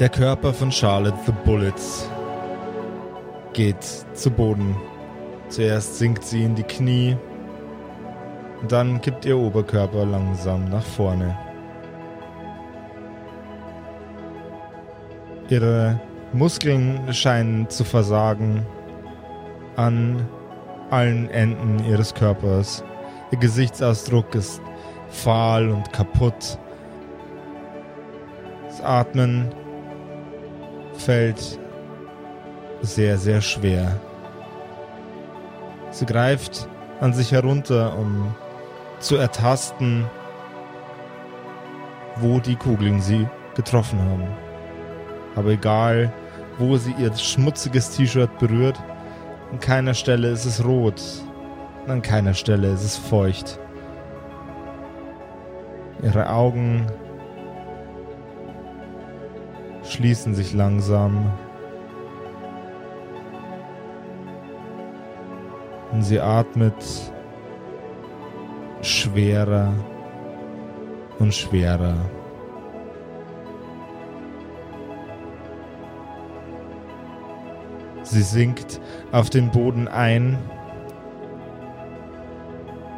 Der Körper von Charlotte the Bullets geht zu Boden. Zuerst sinkt sie in die Knie, dann kippt ihr Oberkörper langsam nach vorne. Ihre Muskeln scheinen zu versagen an allen Enden ihres Körpers. Ihr Gesichtsausdruck ist fahl und kaputt. Das Atmen fällt sehr, sehr schwer. Sie greift an sich herunter, um zu ertasten, wo die Kugeln sie getroffen haben. Aber egal, wo sie ihr schmutziges T-Shirt berührt, an keiner Stelle ist es rot, an keiner Stelle ist es feucht. Ihre Augen schließen sich langsam. Und sie atmet schwerer und schwerer. Sie sinkt auf den Boden ein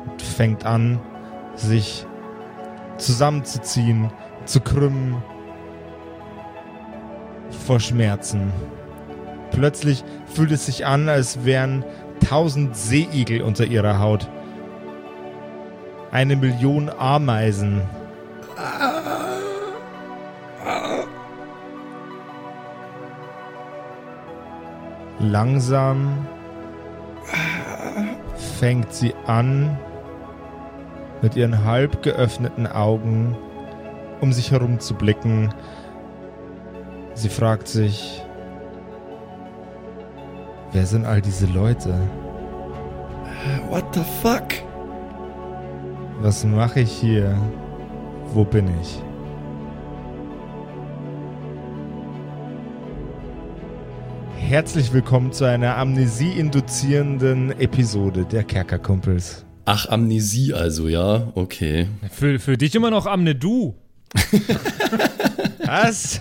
und fängt an, sich zusammenzuziehen, zu krümmen vor Schmerzen. Plötzlich fühlt es sich an, als wären tausend Seeigel unter ihrer Haut. Eine Million Ameisen. Langsam fängt sie an, mit ihren halb geöffneten Augen um sich herum zu blicken. Sie fragt sich, wer sind all diese Leute? What the fuck? Was mache ich hier? Wo bin ich? Herzlich willkommen zu einer amnesie-induzierenden Episode der Kerkerkumpels. Ach, Amnesie also, ja, okay. Für, für dich immer noch Amne du. Was?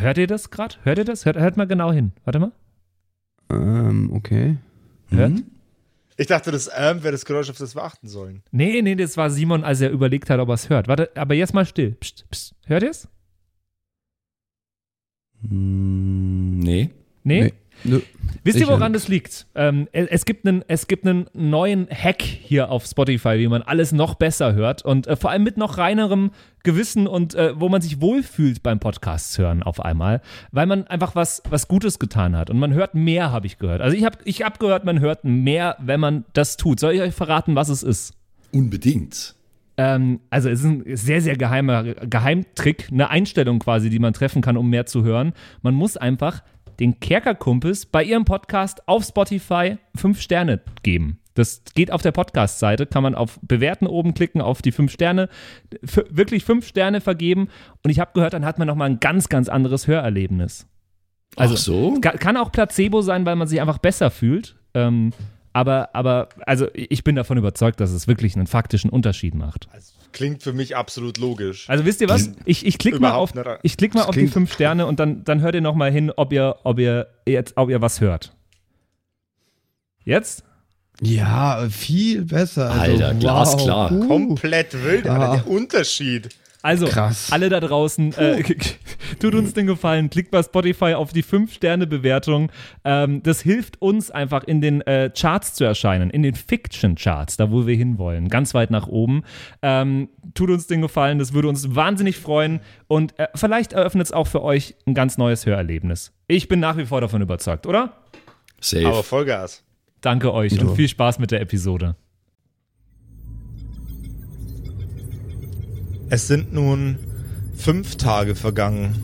hört ihr das gerade? Hört ihr das? Hört, hört mal genau hin. Warte mal. Ähm, okay. Hört? Ich dachte, das ähm wäre das Geräusch, auf das wir achten sollen. Nee, nee, das war Simon, als er überlegt hat, ob er es hört. Warte, aber jetzt mal still. Psst, psst. Hört ihr es? Hm, nee. Nee? Nee. Nö. Wisst ihr, Sicher woran das liegt? Ähm, es, es gibt einen, es gibt einen neuen Hack hier auf Spotify, wie man alles noch besser hört und äh, vor allem mit noch reinerem Gewissen und äh, wo man sich wohlfühlt beim Podcasts hören auf einmal, weil man einfach was, was Gutes getan hat und man hört mehr, habe ich gehört. Also ich habe ich hab gehört, man hört mehr, wenn man das tut. Soll ich euch verraten, was es ist? Unbedingt. Ähm, also es ist ein sehr, sehr geheimer Geheimtrick, eine Einstellung quasi, die man treffen kann, um mehr zu hören. Man muss einfach den Kerkerkumpels bei ihrem Podcast auf Spotify fünf Sterne geben. Das geht auf der Podcast-Seite, kann man auf Bewerten oben klicken, auf die fünf Sterne, f- wirklich fünf Sterne vergeben. Und ich habe gehört, dann hat man nochmal ein ganz, ganz anderes Hörerlebnis. Also, Ach so? Kann, kann auch Placebo sein, weil man sich einfach besser fühlt. Ähm, aber, aber, also ich bin davon überzeugt, dass es wirklich einen faktischen Unterschied macht. Also, klingt für mich absolut logisch. Also wisst ihr was? Ich, ich klicke mal auf, ich klick mal auf die fünf Sterne und dann, dann hört ihr noch mal hin, ob ihr, ob ihr jetzt, ob ihr was hört. Jetzt? Ja, viel besser. Also, Alter, glasklar. Uh. Komplett wild, Ja. Alter, der Unterschied. Also, Krass. alle da draußen, äh, tut uns den Gefallen, klickt bei Spotify auf die 5-Sterne-Bewertung. Ähm, das hilft uns einfach in den äh, Charts zu erscheinen, in den Fiction-Charts, da wo wir hinwollen, ganz weit nach oben. Ähm, tut uns den Gefallen, das würde uns wahnsinnig freuen und äh, vielleicht eröffnet es auch für euch ein ganz neues Hörerlebnis. Ich bin nach wie vor davon überzeugt, oder? Safe. Aber Vollgas. Danke euch Ja. und viel Spaß mit der Episode. Es sind nun fünf Tage vergangen.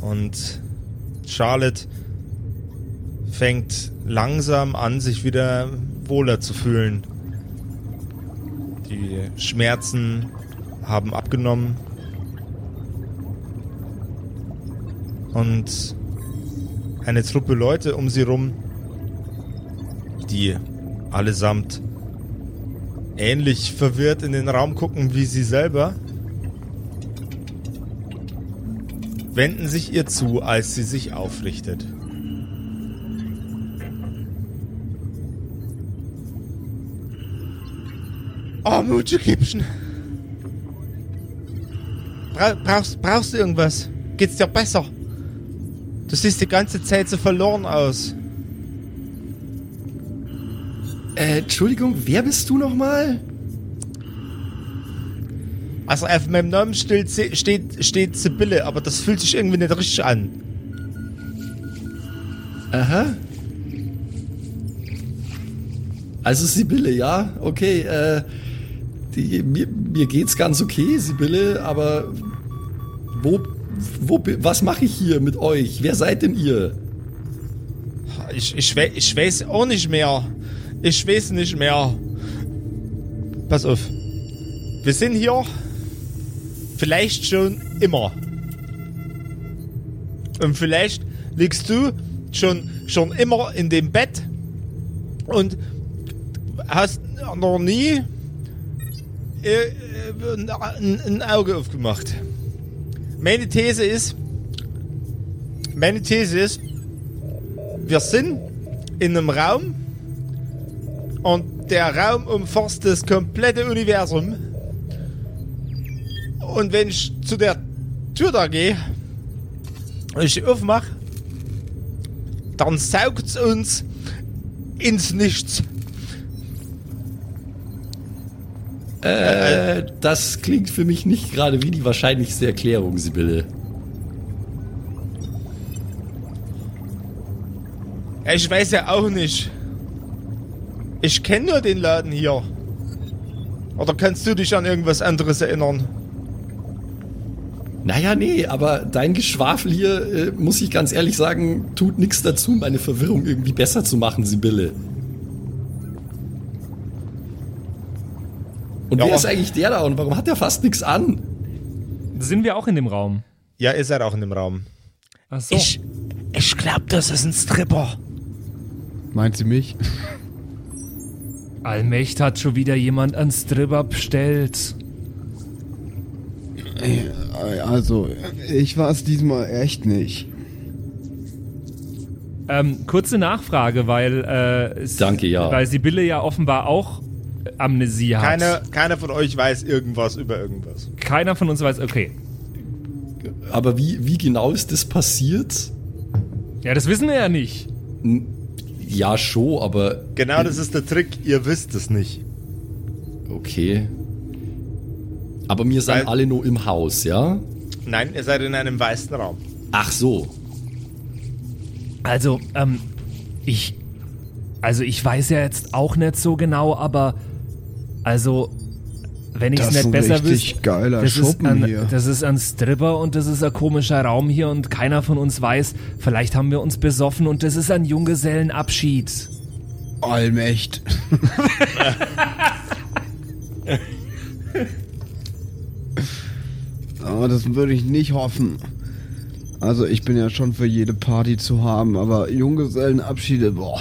Und Charlotte fängt langsam an, sich wieder wohler zu fühlen. Die Schmerzen haben abgenommen. Und eine Truppe Leute um sie rum, die allesamt ähnlich verwirrt in den Raum gucken wie sie selber, wenden sich ihr zu, als sie sich aufrichtet. Oh, Mutsche Kippchen. Bra brauchst, brauchst du irgendwas? Geht's dir besser? Du siehst die ganze Zeit so verloren aus. Äh, Entschuldigung, wer bist du nochmal? Also auf meinem Namen steht, steht, steht Sibylle, aber das fühlt sich irgendwie nicht richtig an. Aha. Also Sibylle, ja, okay. Äh, die, mir, mir geht's ganz okay, Sibylle, aber wo, wo, was mache ich hier mit euch? Wer seid denn ihr? Ich, ich, ich weiß auch nicht mehr. Ich weiß nicht mehr. Pass auf. Wir sind hier vielleicht schon immer. Und vielleicht liegst du schon, schon immer in dem Bett und hast noch nie äh, äh, ein, ein Auge aufgemacht. Meine These ist, meine These ist, wir sind in einem Raum und der Raum umfasst das komplette Universum. Und wenn ich zu der Tür da gehe und ich die aufmache, dann saugt es uns ins Nichts. Äh, das klingt für mich nicht gerade wie die wahrscheinlichste Erklärung, Sibylle. Ich weiß ja auch nicht. Ich kenne nur den Laden hier. Oder kannst du dich an irgendwas anderes erinnern? Naja, nee, aber dein Geschwafel hier, äh, muss ich ganz ehrlich sagen, tut nichts dazu, meine Verwirrung irgendwie besser zu machen, Sibylle. Und Ja, wer ist eigentlich der da und warum hat der fast nichts an? Sind wir auch in dem Raum? Ja, ihr seid auch in dem Raum. Ach so. Ich, ich glaube, das ist ein Stripper. Meint sie mich? Allmächt hat schon wieder jemand einen Stripper bestellt. Also, ich war es diesmal echt nicht. Ähm, kurze Nachfrage, weil äh, Danke, ja. weil Sibylle ja offenbar auch Amnesie hat. Keiner, keiner von euch weiß irgendwas über irgendwas. Keiner von uns weiß, okay. Aber wie, wie genau ist das passiert? Ja, das wissen wir ja nicht. N- Ja, schon, aber Genau das ist der Trick, ihr wisst es nicht. okay. Aber wir sind Weil- alle nur im Haus, ja? Nein, ihr seid in einem weißen Raum. Ach so. Also, ähm, ich. Also, ich weiß ja jetzt auch nicht so genau, aber. Also, wenn ich es Das ist nicht ein besser richtig wüsste. geiler das ist, Schuppen ein, hier. das ist ein Stripper und das ist ein komischer Raum hier und keiner von uns weiß, vielleicht haben wir uns besoffen und das ist ein Junggesellenabschied. Allmächt. aber das würde ich nicht hoffen. Also ich bin ja schon für jede Party zu haben, aber Junggesellenabschiede, boah.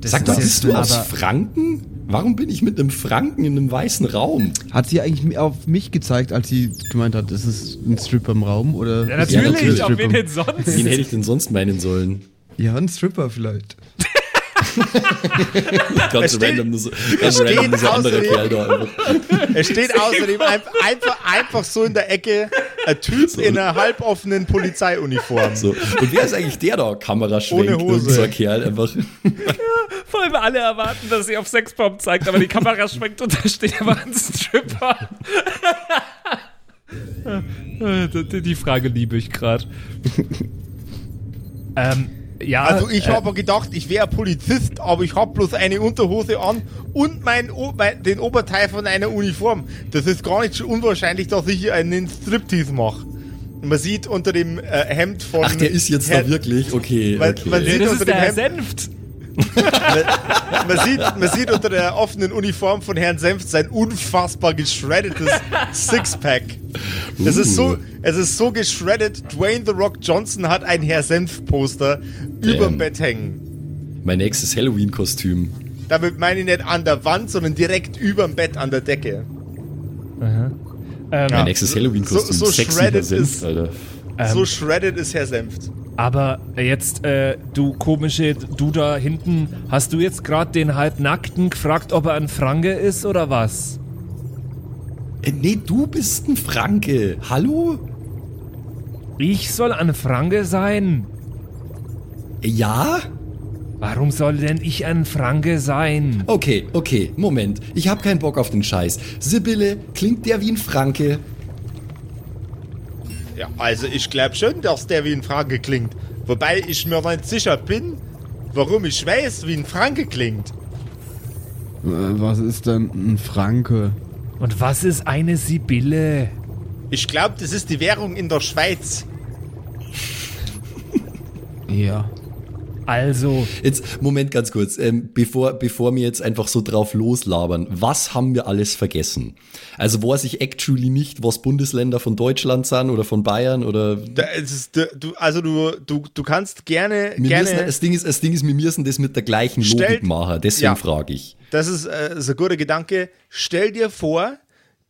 Das Sag mal, ist bist du aus Franken? Warum bin ich mit einem Franken in einem weißen Raum? Hat sie eigentlich auf mich gezeigt, als sie gemeint hat, ist es ein Stripper im Raum? Oder Ja, natürlich, wirklich ein auf wen denn sonst? Wen hätte ich denn sonst meinen sollen? Ja, ein Stripper vielleicht. Ganz steht- random, so, ganz steht random dieser andere außerdem- Kerl da. einfach. Es steht außerdem ein, einfach, einfach so in der Ecke ein Typ So. in einer halboffenen Polizeiuniform. So. Und wer ist eigentlich der da? Kameraschwenk, Ohne Hose. ein Kerl einfach. Vor allem alle erwarten, dass sie auf Sexbomb zeigt, aber die Kamera schwenkt und da steht aber ein Stripper. Die- Die Frage liebe ich gerade. ähm, Ja, Also ich äh, habe gedacht, ich wäre Polizist, aber ich habe bloß eine Unterhose an und mein, mein, den Oberteil von einer Uniform. Das ist gar nicht so unwahrscheinlich, dass ich hier einen Striptease mache. Man sieht unter dem äh, Hemd von... Ach, der ist jetzt Herr- da wirklich? Okay, Man- okay. man sieht das unter ist dem der Hemd- Senft. Man, sieht, man sieht unter der offenen Uniform von Herrn Senft sein unfassbar geschreddetes Sixpack. Es ist so, es ist so geschreddet. Dwayne The Rock Johnson hat ein Herr Senft Poster überm Bett hängen. Mein nächstes Halloween-Kostüm. Damit meine ich nicht an der Wand, sondern direkt überm Bett an der Decke. Ähm, Mein nächstes Halloween-Kostüm. so- so Sexy shredded Senf, ist- Alter. So shredded ist Herr Senft. Aber jetzt, äh, du komische, du da hinten, hast du jetzt gerade den Halbnackten gefragt, ob er ein Franke ist oder was? Äh, nee, du bist ein Franke. Hallo? Ich soll ein Franke sein? Äh, Ja? Warum soll denn ich ein Franke sein? Okay, okay, Moment. Ich hab keinen Bock auf den Scheiß. Sibylle, klingt der wie ein Franke? Ja, also ich glaube schon, dass der wie ein Franke klingt. Wobei ich mir nicht sicher bin, warum ich weiß, wie ein Franke klingt. Was ist denn ein Franke? Und was ist eine Sibylle? Ich glaube, das ist die Währung in der Schweiz. Ja. Also, Jetzt, Moment ganz kurz, ähm, bevor, bevor wir jetzt einfach so drauf loslabern, was haben wir alles vergessen? Also weiß ich actually nicht, was Bundesländer von Deutschland sind oder von Bayern oder Da, es ist, du, also du, du, du kannst gerne, wir gerne. müssen, das Ding ist, das Ding ist, wir müssen das mit der gleichen Logik Stellt- machen, deswegen Ja. frage ich. Das ist, äh, ist ein guter Gedanke. Stell dir vor,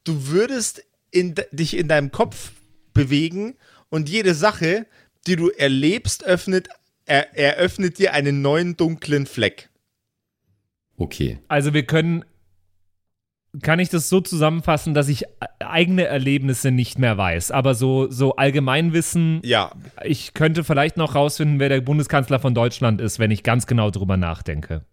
du würdest in, dich in deinem Kopf bewegen und jede Sache, die du erlebst, öffnet, er, eröffnet dir einen neuen dunklen Fleck. Okay. also wir können. Kann ich das so zusammenfassen, dass ich eigene Erlebnisse nicht mehr weiß, aber so, so Allgemeinwissen, Ja, ich könnte vielleicht noch rausfinden, wer der Bundeskanzler von Deutschland ist, wenn ich ganz genau drüber nachdenke.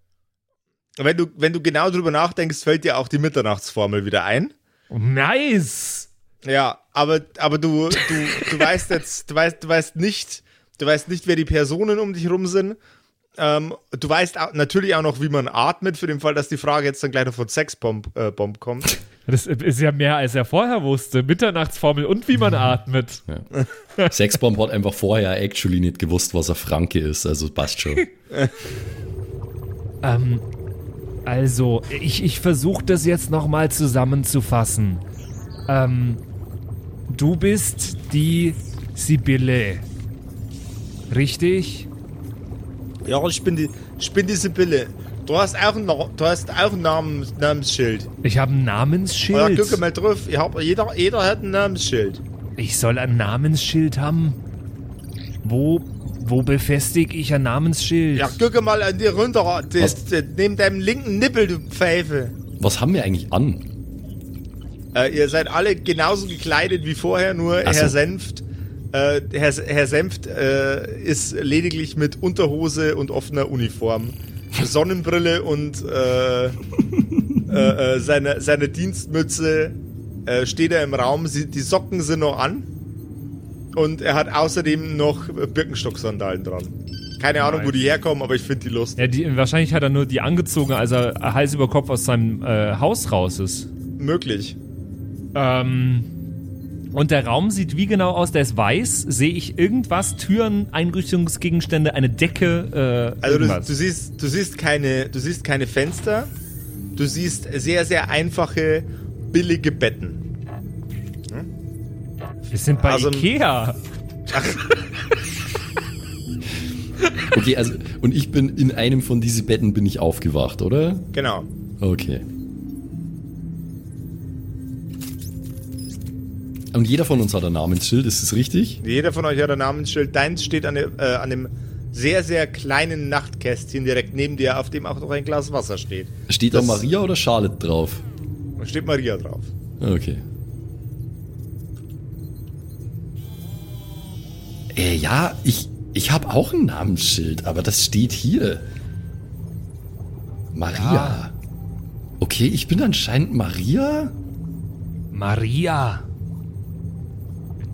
wenn du, wenn du genau drüber nachdenkst, fällt dir auch die Mitternachtsformel wieder ein. Nice! Ja, aber, aber du, du, du weißt jetzt, du weißt, du weißt nicht, du weißt nicht, wer die Personen um dich rum sind. Ähm, du weißt auch, natürlich auch noch, wie man atmet, für den Fall, dass die Frage jetzt dann gleich noch von Sexbomb äh, Bomb kommt. Das ist ja mehr, als er vorher wusste. Mitternachtsformel und wie man atmet. Sexbomb hat einfach vorher actually nicht gewusst, was er Franke ist, also passt schon. Ähm, also, ich, ich versuche das jetzt nochmal zusammenzufassen. Ähm, du bist die Sibylle. Richtig? Ja, ich bin die, ich bin die Sibylle. Du hast auch ein, du hast auch ein Namens, Namensschild. Ich habe ein Ja, Namensschild. guck mal drauf. Ich hab, jeder, jeder hat ein Namensschild. Ich soll ein Namensschild haben. Wo, wo befestige ich ein Namensschild? Ja, guck mal an dir runter. Das, das, neben deinem linken Nippel, du Pfeife. Was haben wir eigentlich an? Äh, ihr seid alle genauso gekleidet wie vorher, nur so. Herr Senft. Äh, Herr, Herr Senft äh, ist lediglich mit Unterhose und offener Uniform, Sonnenbrille und äh, äh, äh, seine, seine Dienstmütze äh, steht er im Raum. Sie, die Socken sind noch an und er hat außerdem noch Birkenstock-Sandalen dran. Keine Ahnung, wo die herkommen, aber ich finde die lustig. Ja, die, wahrscheinlich hat er nur die angezogen, als er Hals über Kopf aus seinem Haus raus ist. Möglich. Ähm, und der Raum sieht wie genau aus? Der ist weiß. Sehe ich irgendwas? Türen, Einrichtungsgegenstände, eine Decke? Äh, Also du, du siehst, du siehst keine, du siehst keine Fenster. Du siehst sehr, sehr einfache, billige Betten. Wir sind bei also- Ikea. Okay, also, und ich bin in einem von diesen Betten bin ich aufgewacht, oder? Genau. Okay. Und jeder von uns hat ein Namensschild, ist das richtig? Jeder von euch hat ein Namensschild. Deins steht an, dem- äh, an dem sehr, sehr kleinen Nachtkästchen direkt neben dir, auf dem auch noch ein Glas Wasser steht. Steht da Das- Maria oder Charlotte drauf? Da steht Maria drauf. Okay. Äh, ja, ich, ich habe auch ein Namensschild, aber das steht hier. Maria. Okay, ich bin anscheinend Maria? Maria.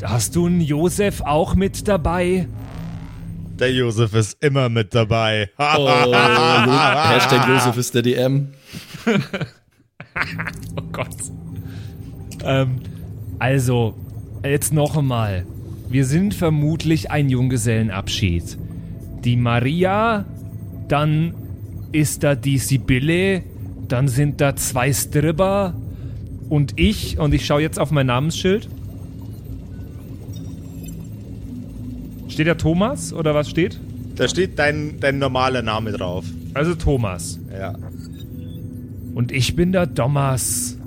Hast du einen Josef auch mit dabei? Der Josef ist immer mit dabei. Oh, Hashtag Josef ist der DM. Oh Gott. Ähm, also, jetzt noch einmal. Wir sind vermutlich ein Junggesellenabschied. Die Maria, dann ist da die Sibylle, dann sind da zwei Stripper und ich, und ich schaue jetzt auf mein Namensschild. Steht da Thomas oder was steht? Da steht dein, dein normaler Name drauf. Also Thomas. Ja. Und ich bin der Thomas.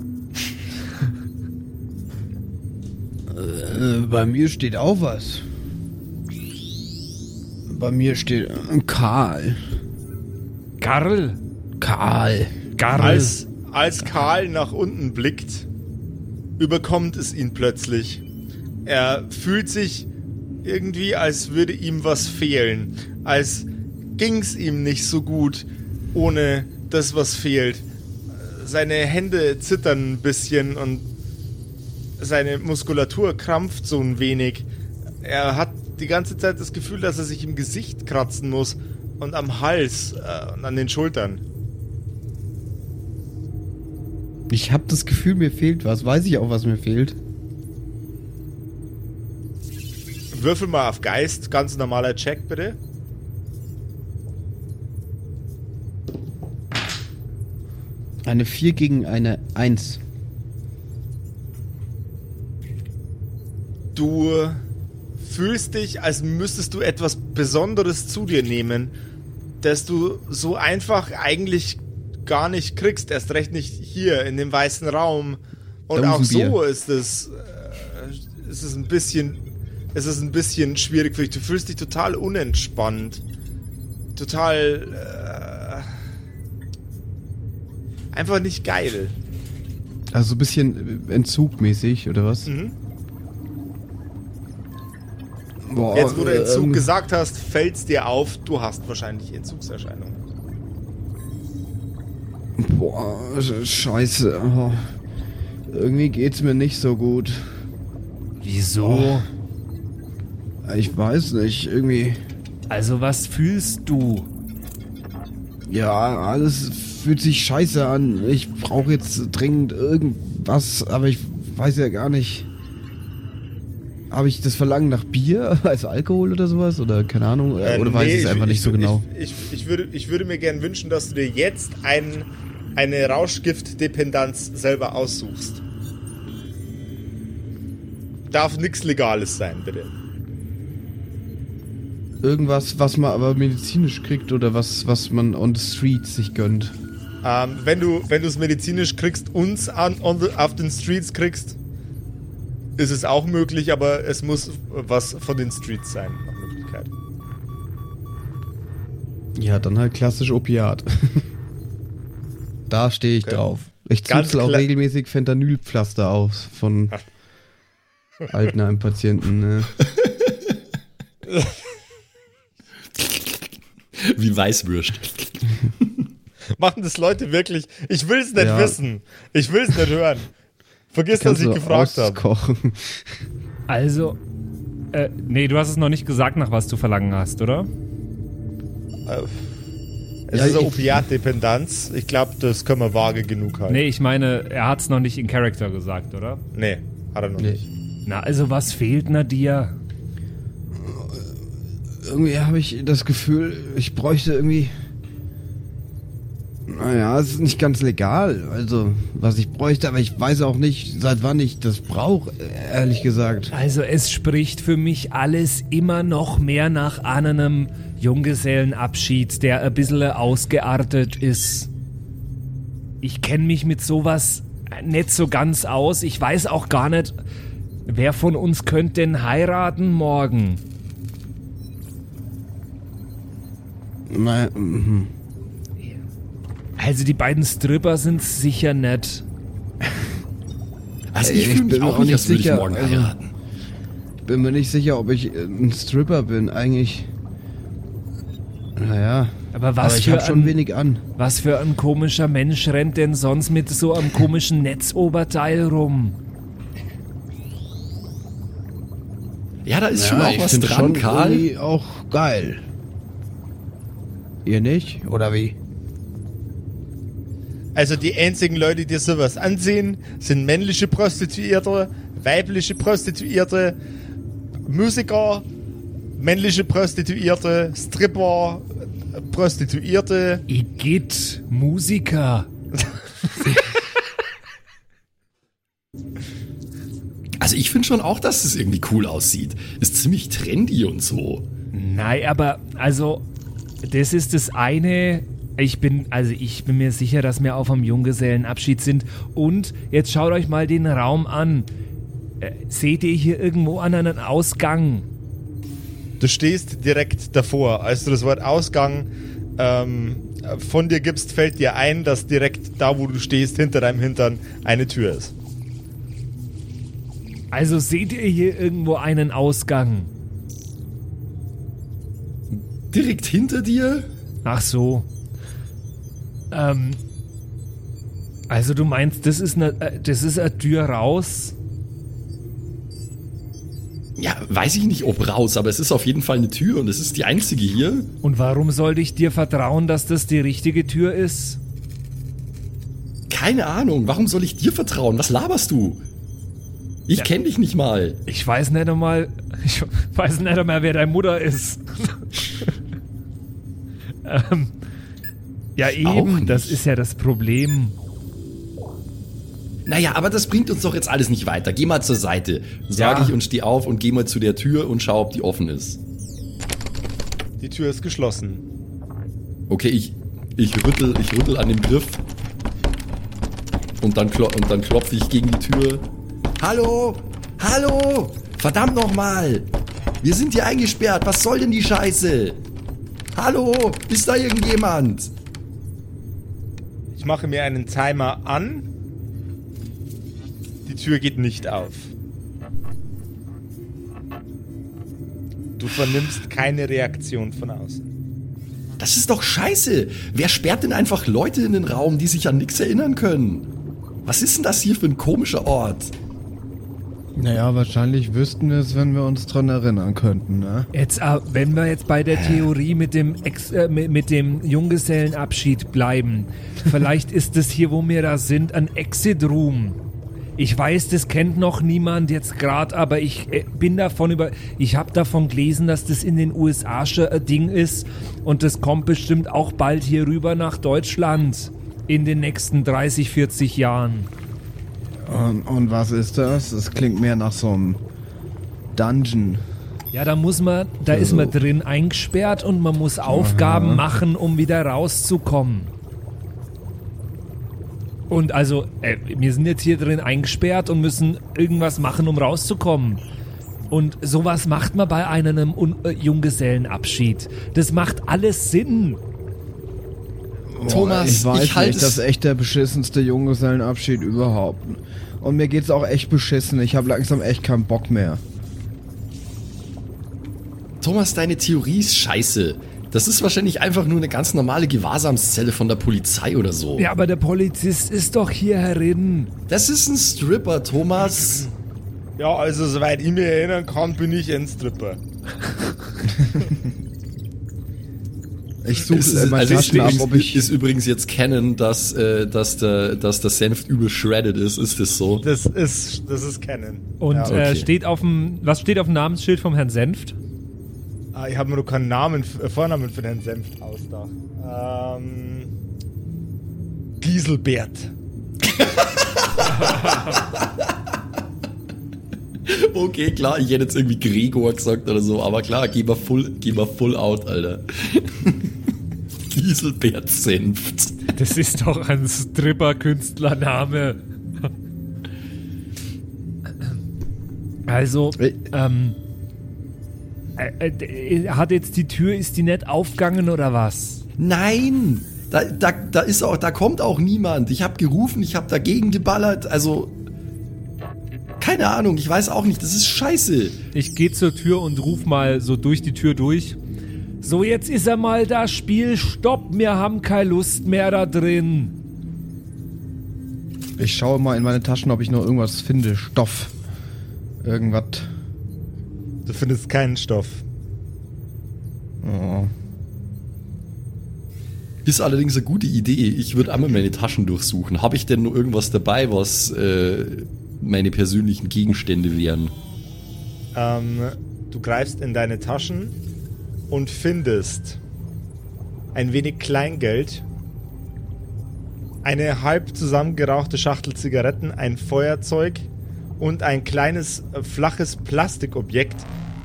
Äh, bei mir steht auch was. Bei mir steht äh, Karl. Karl. Karl. Karl. Als, als Karl nach unten blickt, überkommt es ihn plötzlich. Er fühlt sich irgendwie, als würde ihm was fehlen. Als ging's ihm nicht so gut ohne das, was fehlt. Seine Hände zittern ein bisschen und seine Muskulatur krampft so ein wenig. Er hat die ganze Zeit das Gefühl, dass er sich im Gesicht kratzen muss und am Hals äh, und an den Schultern. Ich habe das Gefühl, mir fehlt was. Weiß ich auch, was mir fehlt. Würfel mal auf Geist, ganz normaler Check bitte. Eine 4 gegen eine 1. Du fühlst dich, als müsstest du etwas Besonderes zu dir nehmen, das du so einfach eigentlich gar nicht kriegst, erst recht nicht hier in dem weißen Raum. Und auch so ist es, äh, ist es ein bisschen, ist es ein bisschen schwierig für dich. Du fühlst dich total unentspannt, total äh, einfach nicht geil. Also so ein bisschen entzugmäßig, oder was? Mhm. Boah, Jetzt, wo du Entzug ähm, gesagt hast, fällt es dir auf, du hast wahrscheinlich Entzugserscheinungen. Boah, sch- scheiße. Oh. Irgendwie geht's mir nicht so gut. Wieso? Ich weiß nicht, irgendwie. Also was fühlst du? Ja, alles fühlt sich scheiße an. Ich brauche jetzt dringend irgendwas, aber ich weiß ja gar nicht. Habe ich das Verlangen nach Bier, also Alkohol oder sowas? Oder keine Ahnung? Äh, oder weiß nee, ich es einfach nicht so genau? Ich, ich, ich, würde, ich würde mir gern wünschen, dass du dir jetzt ein, eine Rauschgiftdependanz selber aussuchst. Darf nichts Legales sein, bitte. Irgendwas, was man aber medizinisch kriegt oder was, was man on the street sich gönnt. Ähm, wenn du wenn du es medizinisch kriegst, uns an, on the, auf den Streets kriegst, ist es auch möglich, aber es muss was von den Streets sein, nach Möglichkeit. Ja, dann halt klassisch Opiat. da stehe ich Okay. drauf. Ich zuzel auch regelmäßig Fentanylpflaster aus von Altenheim-Patienten. Ne? Wie Weißwürst. Machen das Leute wirklich? Ich will es nicht Ja. wissen. Ich will es nicht hören. Vergiss, dass ich gefragt habe. Also, äh, nee, du hast es noch nicht gesagt, nach was du verlangen hast, oder? Es Ja, ist eine ich- Opiatdependanz. Ich glaube, das können wir vage genug halten. Nee, ich meine, er hat es noch nicht in Character gesagt, oder? Nee, hat er noch Nee. nicht. Na, also was fehlt na dir? Irgendwie habe ich das Gefühl, ich bräuchte irgendwie. Naja, es ist nicht ganz legal, also was ich bräuchte, aber ich weiß auch nicht, seit wann ich das brauche, ehrlich gesagt. Also es spricht für mich alles immer noch mehr nach einem Junggesellenabschied, der ein bisschen ausgeartet ist. Ich kenne mich mit sowas nicht so ganz aus. Ich weiß auch gar nicht, wer von uns könnte denn heiraten morgen. Also die beiden Stripper sind sicher nett. Also ich ich fühle mich bin mir auch auch nicht, ich sicher, morgen also- bin mir nicht sicher, ob ich äh, ein Stripper bin, eigentlich. Naja, Aber was aber ich für habe schon ein- wenig an. Was für ein komischer Mensch rennt denn sonst mit so einem komischen Netzoberteil rum? Ja, da ist schon Ja, auch ich was dran, schon Karl. irgendwie auch geil. Ihr nicht? Oder wie? Also die einzigen Leute, die sowas ansehen, sind männliche Prostituierte, weibliche Prostituierte, Musiker, männliche Prostituierte, Stripper, Prostituierte. Igitt, Musiker. Also ich finde schon auch, dass es irgendwie cool aussieht. Ist ziemlich trendy und so. Nein, aber also, das ist das eine. Ich bin, also ich bin mir sicher, dass wir auf einem Junggesellenabschied sind. Und jetzt schaut euch mal den Raum an. Äh, seht ihr hier irgendwo an einen Ausgang? Du stehst direkt davor. Als du das Wort Ausgang ähm, von dir gibst, fällt dir ein, dass direkt da, wo du stehst, hinter deinem Hintern eine Tür ist. Also seht ihr hier irgendwo einen Ausgang? Direkt hinter dir? Ach so. Ähm. Also du meinst, das ist eine, äh, das ist eine Tür raus? Ja, weiß ich nicht, ob raus, aber es ist auf jeden Fall eine Tür und es ist die einzige hier. Und warum sollte ich dir vertrauen, dass das die richtige Tür ist? Keine Ahnung, warum soll ich dir vertrauen? Was laberst du? Ich Ja. kenn dich nicht mal. Ich weiß nicht einmal, ich weiß nicht einmal, wer deine Mutter ist. Ähm, ja, eben, das ist ja das Problem. Naja, aber das bringt uns doch jetzt alles nicht weiter. Geh mal zur Seite, sag Ja. ich und steh auf und geh mal zu der Tür und schau, ob die offen ist. Die Tür ist geschlossen. Okay, ich, ich rüttel, ich rüttel an dem Griff. Und dann, und dann klopfe ich gegen die Tür. Hallo! Hallo! Verdammt nochmal! Wir sind hier eingesperrt. Was soll denn die Scheiße? Hallo! Ist da irgendjemand? Ich mache mir einen Timer an. Die Tür geht nicht auf. Du vernimmst keine Reaktion von außen. Das ist doch scheiße. Wer sperrt denn einfach Leute in den Raum, die sich an nichts erinnern können? Was ist denn das hier für ein komischer Ort? Naja, wahrscheinlich wüssten wir es, wenn wir uns dran erinnern könnten, ne? Jetzt, äh, wenn wir jetzt bei der Theorie mit dem, Ex äh, mit, dem Junggesellenabschied bleiben, vielleicht ist es hier, wo wir da sind, ein Exit Room. Ich weiß, das kennt noch niemand jetzt gerade, aber ich äh, bin davon über, ich habe davon gelesen, dass das in den USA schon ein Ding ist und das kommt bestimmt auch bald hier rüber nach Deutschland in den nächsten 30, 40 Jahren. Und, und was ist das? Das klingt mehr nach so einem Dungeon. Ja, da muss man, da ist man drin eingesperrt und man muss Aufgaben machen, um wieder rauszukommen. Und also, äh, wir sind jetzt hier drin eingesperrt und müssen irgendwas machen, um rauszukommen. Und sowas macht man bei einem Un äh, Junggesellenabschied. Das macht alles Sinn. Thomas, ich weiß ich halt nicht, das es- ist echt der beschissenste Junggesellenabschied überhaupt. Und mir geht's auch echt beschissen. Ich habe langsam echt keinen Bock mehr. Thomas, deine Theorie ist scheiße. Das ist wahrscheinlich einfach nur eine ganz normale Gewahrsamszelle von der Polizei oder so. Ja, aber der Polizist ist doch hier herin. Das ist ein Stripper, Thomas. Ja, also soweit ich mich erinnern kann, bin ich ein Stripper. Ich suche Es ist, also ist, Taschen ab, übrigens, ob ich... ist übrigens jetzt kennen, dass, äh, dass, der, dass der Senf übel shredded ist. Ist das so? Das ist, das ist Canon. Und ja. äh, okay. steht auf dem, was steht auf dem Namensschild vom Herrn Senft? ah, ich habe mir noch keinen Namen, äh, Vornamen für den Senft ausgedacht. Ähm, Giselbert. Okay, klar, ich hätte jetzt irgendwie Gregor gesagt oder so, aber klar, geh mal full, geh mal full out, Alter. Gieselbert Senft. Das ist doch ein Stripper-Künstlername. Also, ähm, äh, äh, hat jetzt die Tür, ist die nicht aufgegangen oder was? Nein! Da, da, da ist auch, da kommt auch niemand. Ich habe gerufen, ich habe dagegen geballert, also. Keine Ahnung, ich weiß auch nicht, das ist scheiße. Ich gehe zur Tür und ruf mal so durch die Tür durch. So, jetzt ist er mal das Spiel. Stopp, wir haben keine Lust mehr da drin. Ich schaue mal in meine Taschen, ob ich noch irgendwas finde. Stoff. Irgendwas. Du findest keinen Stoff. Oh. Ist allerdings eine gute Idee. Ich würde einmal meine Taschen durchsuchen. Habe ich denn noch irgendwas dabei, was äh, meine persönlichen Gegenstände wären? Ähm, du greifst in deine Taschen und findest ein wenig Kleingeld, eine halb zusammengerauchte Schachtel Zigaretten, ein Feuerzeug und ein kleines äh, flaches Plastikobjekt,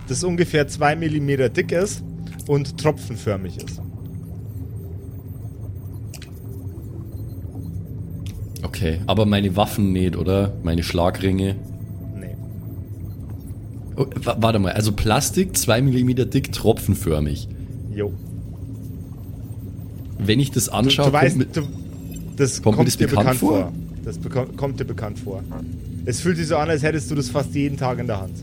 das ungefähr 2 mm dick ist und tropfenförmig ist. Okay, aber meine Waffen nicht, oder? Meine Schlagringe. Nee. Oh, wa- warte mal, also Plastik, 2 mm dick, tropfenförmig. Jo. Wenn ich das Du, anschaue, du weißt, kommt du, das kommt kommt, mir das dir bekannt bekannt vor. vor? Das kommt dir bekannt vor. Es fühlt sich so an, als hättest du das fast jeden Tag in der Hand.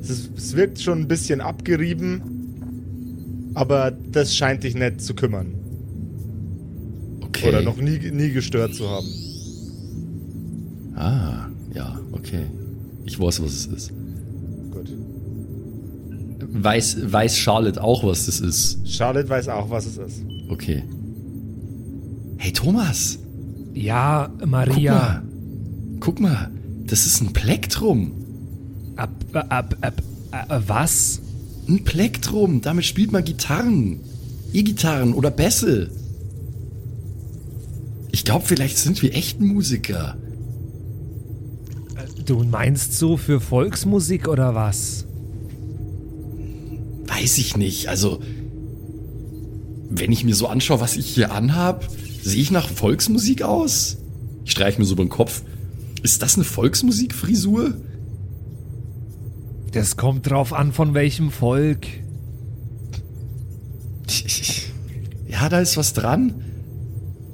Es, ist, es wirkt schon ein bisschen abgerieben, aber das scheint dich nicht zu kümmern. Okay. Oder noch nie, nie gestört zu haben. Ah, ja, okay. Ich weiß, was es ist. Gut. Weiß, weiß Charlotte auch, was das ist. Charlotte weiß auch, was es ist. Okay. Hey Thomas, Ja, guck Maria. mal. Guck mal, das ist ein Plektrum. Ab, ab, ab, äh, was? Ein Plektrum, damit spielt man Gitarren. E-Gitarren oder Bässe. Ich glaube, vielleicht sind wir echten Musiker. Du meinst so für Volksmusik oder was? Weiß ich nicht. Also, wenn ich mir so anschaue, was ich hier anhab, sehe ich nach Volksmusik aus? Ich streiche mir so über den Kopf. Ist das eine Volksmusikfrisur? Das kommt drauf an, von welchem Volk. Ja, da ist was dran.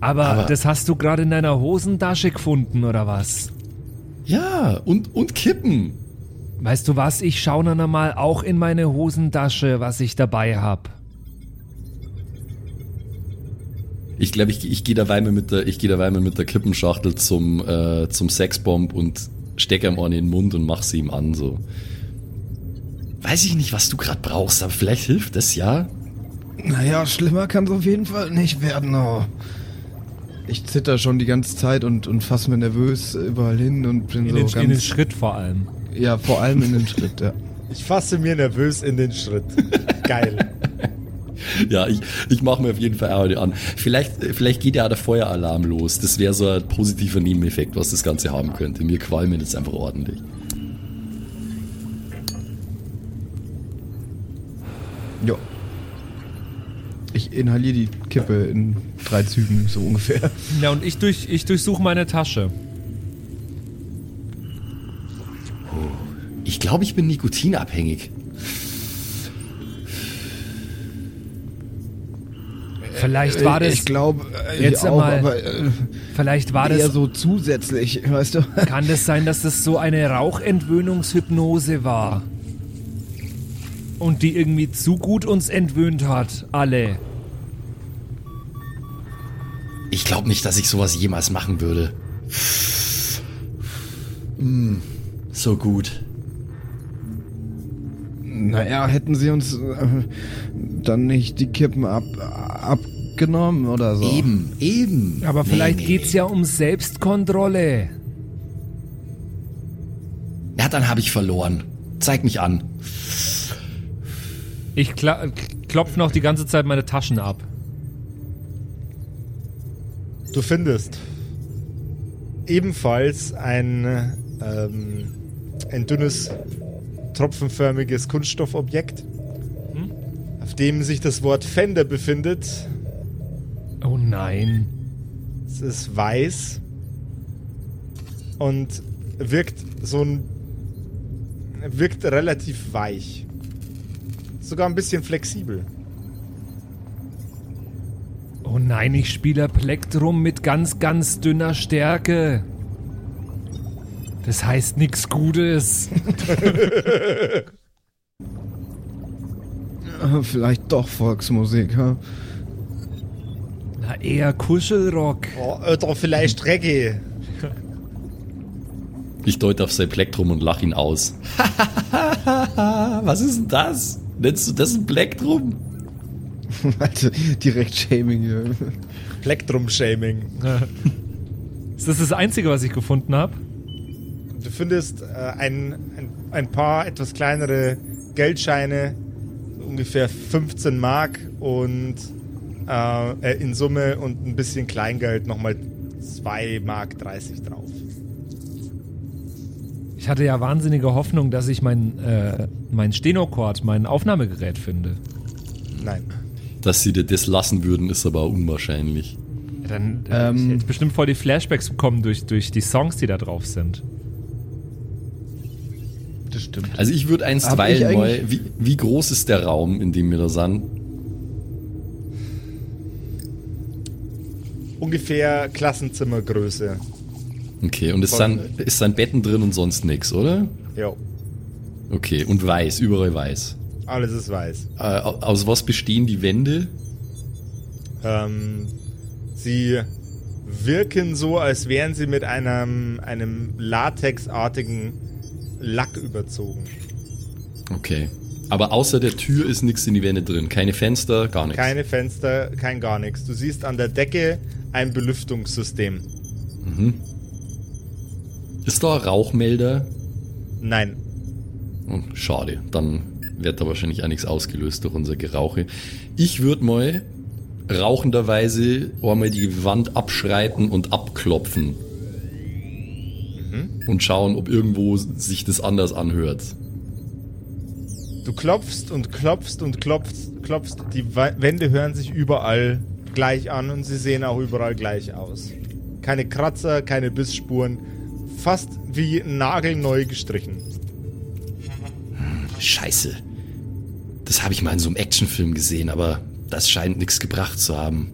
Aber, Aber- das hast du gerade in deiner Hosentasche gefunden oder was? Ja, und, und Kippen. Weißt du was? Ich schaue dann einmal auch in meine Hosentasche, was ich dabei hab. Ich glaube, ich, ich gehe dabei mal mit der, ich gehe dabei mal mit der Kippenschachtel zum, äh, zum Sexbomb und stecke ihm in den Mund und mach sie ihm an, so. Weiß ich nicht, was du gerade brauchst, aber vielleicht hilft das, ja? Naja, schlimmer kann es auf jeden Fall nicht werden. Oh. Ich zitter schon die ganze Zeit und, und fass mir nervös überall hin und bin In, so den, ganz... in den Schritt vor allem. Ja, vor allem in den Schritt, ja. Ich fasse mir nervös in den Schritt. Geil. Ja, ich, ich mache mir auf jeden Fall Audio an. Vielleicht, vielleicht geht ja der Feueralarm los. Das wäre so ein positiver Nebeneffekt, was das Ganze haben könnte. Mir qualmen jetzt einfach ordentlich. Jo. Ich inhaliere die Kippe in drei Zügen, so ungefähr. Ja, und ich, durch, ich durchsuche meine Tasche. Ich glaube, ich bin nikotinabhängig. Vielleicht war das, Ich glaube, äh, Jetzt ich auch, einmal- aber äh, vielleicht war eher das, so zusätzlich, weißt du? kann das sein, dass das so eine Rauchentwöhnungshypnose war? Und die irgendwie zu gut uns entwöhnt hat, alle. Ich glaube nicht, dass ich sowas jemals machen würde. Mm, so gut. Naja, hätten sie uns äh, dann nicht die Kippen ab, abgenommen oder so? Eben, eben. Aber Nee, vielleicht nee, geht's ja um Selbstkontrolle. Ja, dann habe ich verloren. Zeig mich an. Ich kla klopf noch die ganze Zeit meine Taschen ab. Du findest ebenfalls ein, ähm, ein dünnes, tropfenförmiges Kunststoffobjekt, auf dem sich das Wort Fender befindet. Oh nein. Es ist weiß und wirkt so ein wirkt relativ weich. Sogar ein bisschen flexibel. Oh nein, ich spiele Plektrum mit ganz, ganz dünner Stärke. Das heißt nix Gutes. Vielleicht doch Volksmusik, ha? Na, eher Kuschelrock. Oh, oder vielleicht Reggae. Ich deute auf sein Plektrum und lach ihn aus. Was ist denn das? Nennst du das ein Plektrum? Also, direkt Shaming hier. Plektrum-Shaming. Ist das das Einzige, was ich gefunden habe? Du findest äh, ein, ein, ein paar etwas kleinere Geldscheine, ungefähr 15 Mark und äh, äh, in Summe und ein bisschen Kleingeld nochmal 2 Mark 30 drauf. Ich hatte ja wahnsinnige Hoffnung, dass ich mein, äh, mein Stenocord, mein Aufnahmegerät finde. Nein. Dass sie dir das lassen würden, ist aber unwahrscheinlich. Ja, Dann äh, Ähm. ich hätte bestimmt voll die Flashbacks bekommen durch, durch die Songs, die da drauf sind. Das stimmt. Also ich würde einstweilen eigentlich- mal, wie, wie groß ist der Raum, in dem wir da sind? Ungefähr Klassenzimmergröße. Okay, und es Von- sind, ist dann Betten drin und sonst nix, oder? Ja, Okay, und weiß, überall weiß. Alles ist weiß. Äh, au- aus was bestehen die Wände? Ähm, sie wirken so, als wären sie mit einem, einem latexartigen Lack überzogen. Okay. Aber außer der Tür ist nichts in die Wände drin. Keine Fenster, gar nichts. Keine Fenster, kein gar nichts. Du siehst an der Decke ein Belüftungssystem. Ist da ein Rauchmelder? Nein, Oh, schade. Dann wird da wahrscheinlich auch nichts ausgelöst durch unser Gerauche. Ich würde mal rauchenderweise einmal die Wand abschreiten und abklopfen. Und schauen, ob irgendwo sich das anders anhört. Du klopfst und klopfst und klopfst, klopfst. Die Wände hören sich überall gleich an und sie sehen auch überall gleich aus. Keine Kratzer, keine Bissspuren. Fast wie nagelneu gestrichen. Scheiße. Das habe ich mal in so einem Actionfilm gesehen, aber das scheint nichts gebracht zu haben.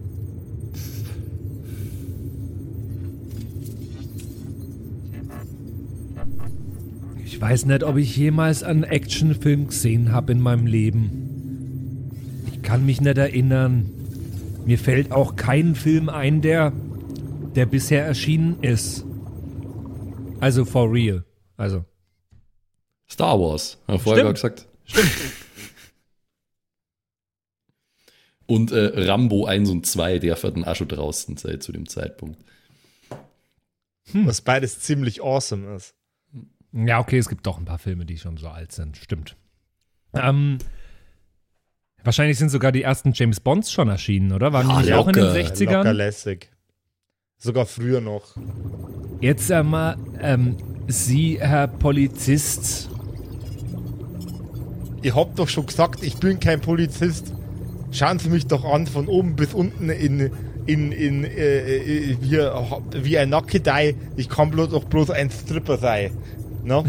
Ich weiß nicht, ob ich jemals einen Actionfilm gesehen habe in meinem Leben. Ich kann mich nicht erinnern. Mir fällt auch kein Film ein, der, der bisher erschienen ist. Also for real. Also. Star Wars, haben wir vorher Stimmt. gesagt. Stimmt. Und äh, Rambo 1 und 2, der hat dann auch schon draußen sei zu dem Zeitpunkt. Was beides ziemlich awesome ist. Ja, okay, es gibt doch ein paar Filme, die schon so alt sind. Stimmt. Ähm, wahrscheinlich sind sogar die ersten James Bonds schon erschienen, oder? Waren die Ja, nicht auch in den locker. 60ern? Locker lässig. Sogar früher noch. Jetzt einmal, ähm, Sie, Herr Polizist, Ihr habt doch schon gesagt, ich bin kein Polizist. Schauen Sie mich doch an, von oben bis unten in, in, in, äh, äh, wie, wie ein Nackedei. Ich kann bloß doch bloß ein Stripper sein. No?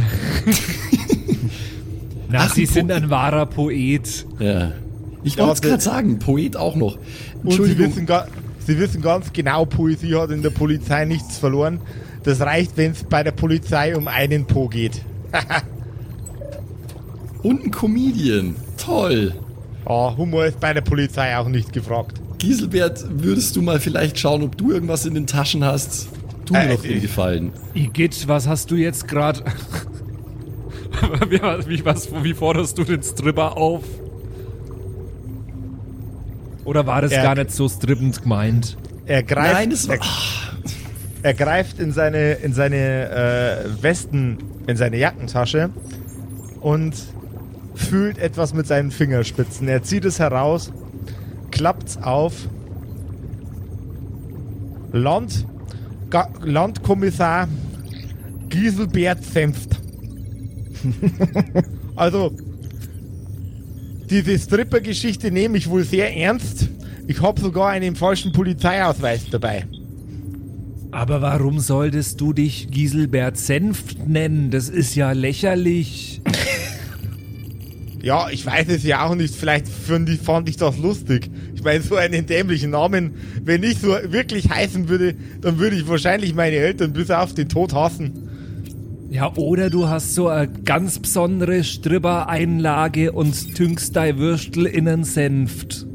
na, Ach, Sie ein sind ein wahrer Poet. Ja. Ich wollte es der- gerade sagen, Poet auch noch. Und Sie wissen, Sie wissen ganz genau, Poesie hat in der Polizei nichts verloren. Das reicht, wenn es bei der Polizei um einen Po geht. Und ein Comedian. Toll. Ah, Humor ist bei der Polizei auch nicht gefragt. Giselbert, würdest du mal vielleicht schauen, ob du irgendwas in den Taschen hast? Tu mir Äh, doch den ich- Gefallen. Igitt, was hast du jetzt gerade? wie, wie, was, wie forderst du den Stripper auf? Oder war das Er- gar nicht so strippend gemeint? Er greift, Nein, das war. er, er greift in seine, in seine äh, Westen, in seine Jackentasche und fühlt etwas mit seinen Fingerspitzen. Er zieht es heraus, klappt's auf. Land, Ga, Landkommissar Giselbert Senft. also, diese Stripper-Geschichte nehme ich wohl sehr ernst. Ich habe sogar einen falschen Polizeiausweis dabei. Aber warum solltest du dich Giselbert Senft nennen? Das ist ja lächerlich. Ja, ich weiß es ja auch nicht. Vielleicht fand ich, fand ich das lustig. Ich meine, so einen dämlichen Namen, wenn ich so wirklich heißen würde, dann würde ich wahrscheinlich meine Eltern bis auf den Tod hassen. Ja, oder du hast so eine ganz besondere Stripper-Einlage und tünkst dein Würstel in einen Senft.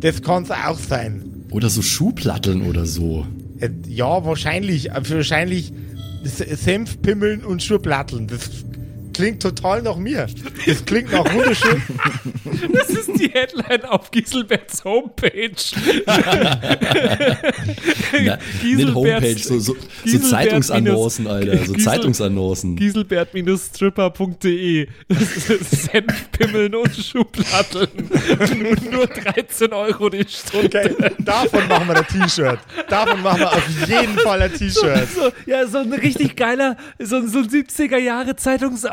Das kann's auch sein. Oder so Schuhplatteln oder so. Äh, Ja, wahrscheinlich. äh, Wahrscheinlich S- Senf, Pimmeln und Schurplatteln. Das klingt total nach mir. Das klingt nach wunderschön. Das ist die Headline auf Giselberts Homepage. Na, nicht Homepage, so, so, so Giselbert Zeitungsannoncen, Alter. So Gisel- Zeitungsannoncen. Giselbert-stripper.de Senfpimmeln und Schubladeln. nur, nur 13 Euro die Stunde. Okay, davon machen wir ein T-Shirt. Davon machen wir auf jeden Fall ein T-Shirt. So, ja, so ein richtig geiler, so, so ein 70er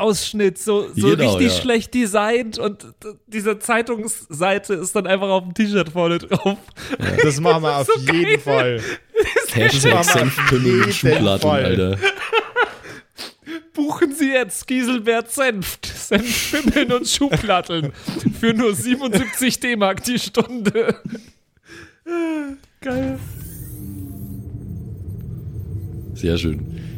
Zeitungsausschnitt, so, so Genau, richtig ja. schlecht designt und diese Zeitungsseite ist dann einfach auf dem T-Shirt vorne drauf. Das machen wir auf so jeden geil. Fall. Hashtag Senfpimmel mit Schubladen, Fall. Alter. Buchen Sie jetzt Giselbert Senft, Senfpimmeln und Schubladeln für nur 77 D-Mark die Stunde. Geil. Sehr schön.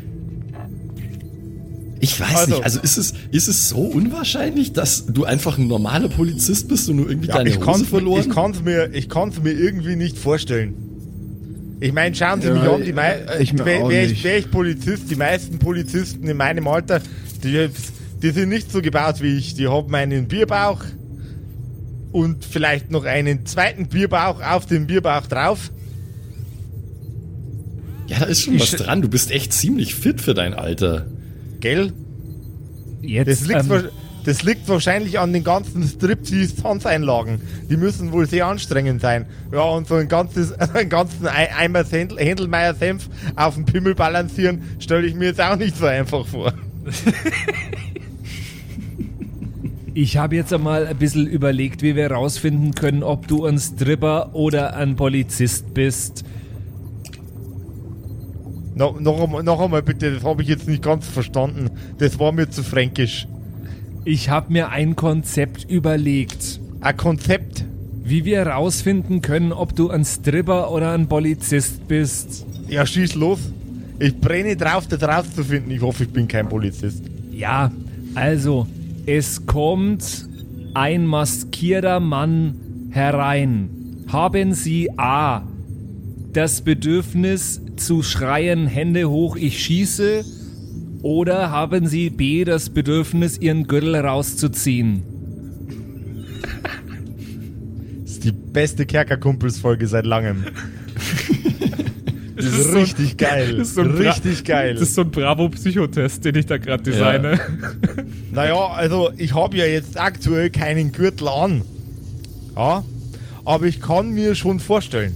Ich weiß Also- nicht, also ist es, ist es so unwahrscheinlich, dass du einfach ein normaler Polizist bist und nur irgendwie Ja, deine ich Hose kann verloren? ich kann's mir, ich mir irgendwie nicht vorstellen. Ich meine, schauen Sie Ja, mich an, die ich wär, auch wär ich, nicht. wär ich Polizist, die meisten Polizisten in meinem Alter, die, die sind nicht so gebaut wie ich. Die haben einen Bierbauch und vielleicht noch einen zweiten Bierbauch auf dem Bierbauch drauf. ja, da ist schon Ich was dran. Du bist echt ziemlich fit für dein Alter. Gell? Jetzt, Das liegt, ähm, das liegt wahrscheinlich an den ganzen Striptease-Tanzeinlagen. Die müssen wohl sehr anstrengend sein. Ja, und so ein ganzes, einen ganzen Ei- Eimer Händelmeier-Senf auf dem Pimmel balancieren, stelle ich mir jetzt auch nicht so einfach vor. Ich habe jetzt einmal ein bisschen überlegt, wie wir rausfinden können, ob du ein Stripper oder ein Polizist bist. No, noch, einmal, noch einmal bitte, das habe ich jetzt nicht ganz verstanden. Das war mir zu fränkisch. Ich habe mir ein Konzept überlegt, Ein Konzept. wie wir rausfinden können, ob du ein Stripper oder ein Polizist bist. Ja, schieß los. Ich brenne drauf, das rauszufinden. Ich hoffe, ich bin kein Polizist. Ja, also, es kommt ein maskierter Mann herein. Haben Sie A. das Bedürfnis zu schreien, Hände hoch, ich schieße? Oder haben Sie B. das Bedürfnis, Ihren Gürtel rauszuziehen? Das ist die beste Kerkerkumpels-Folge seit langem. Das ist richtig geil. das ist so ein Bra- richtig geil. Das ist so ein Bravo-Psychotest, den ich da gerade designe. Naja, also ich habe ja jetzt aktuell keinen Gürtel an. Ja, aber ich kann mir schon vorstellen,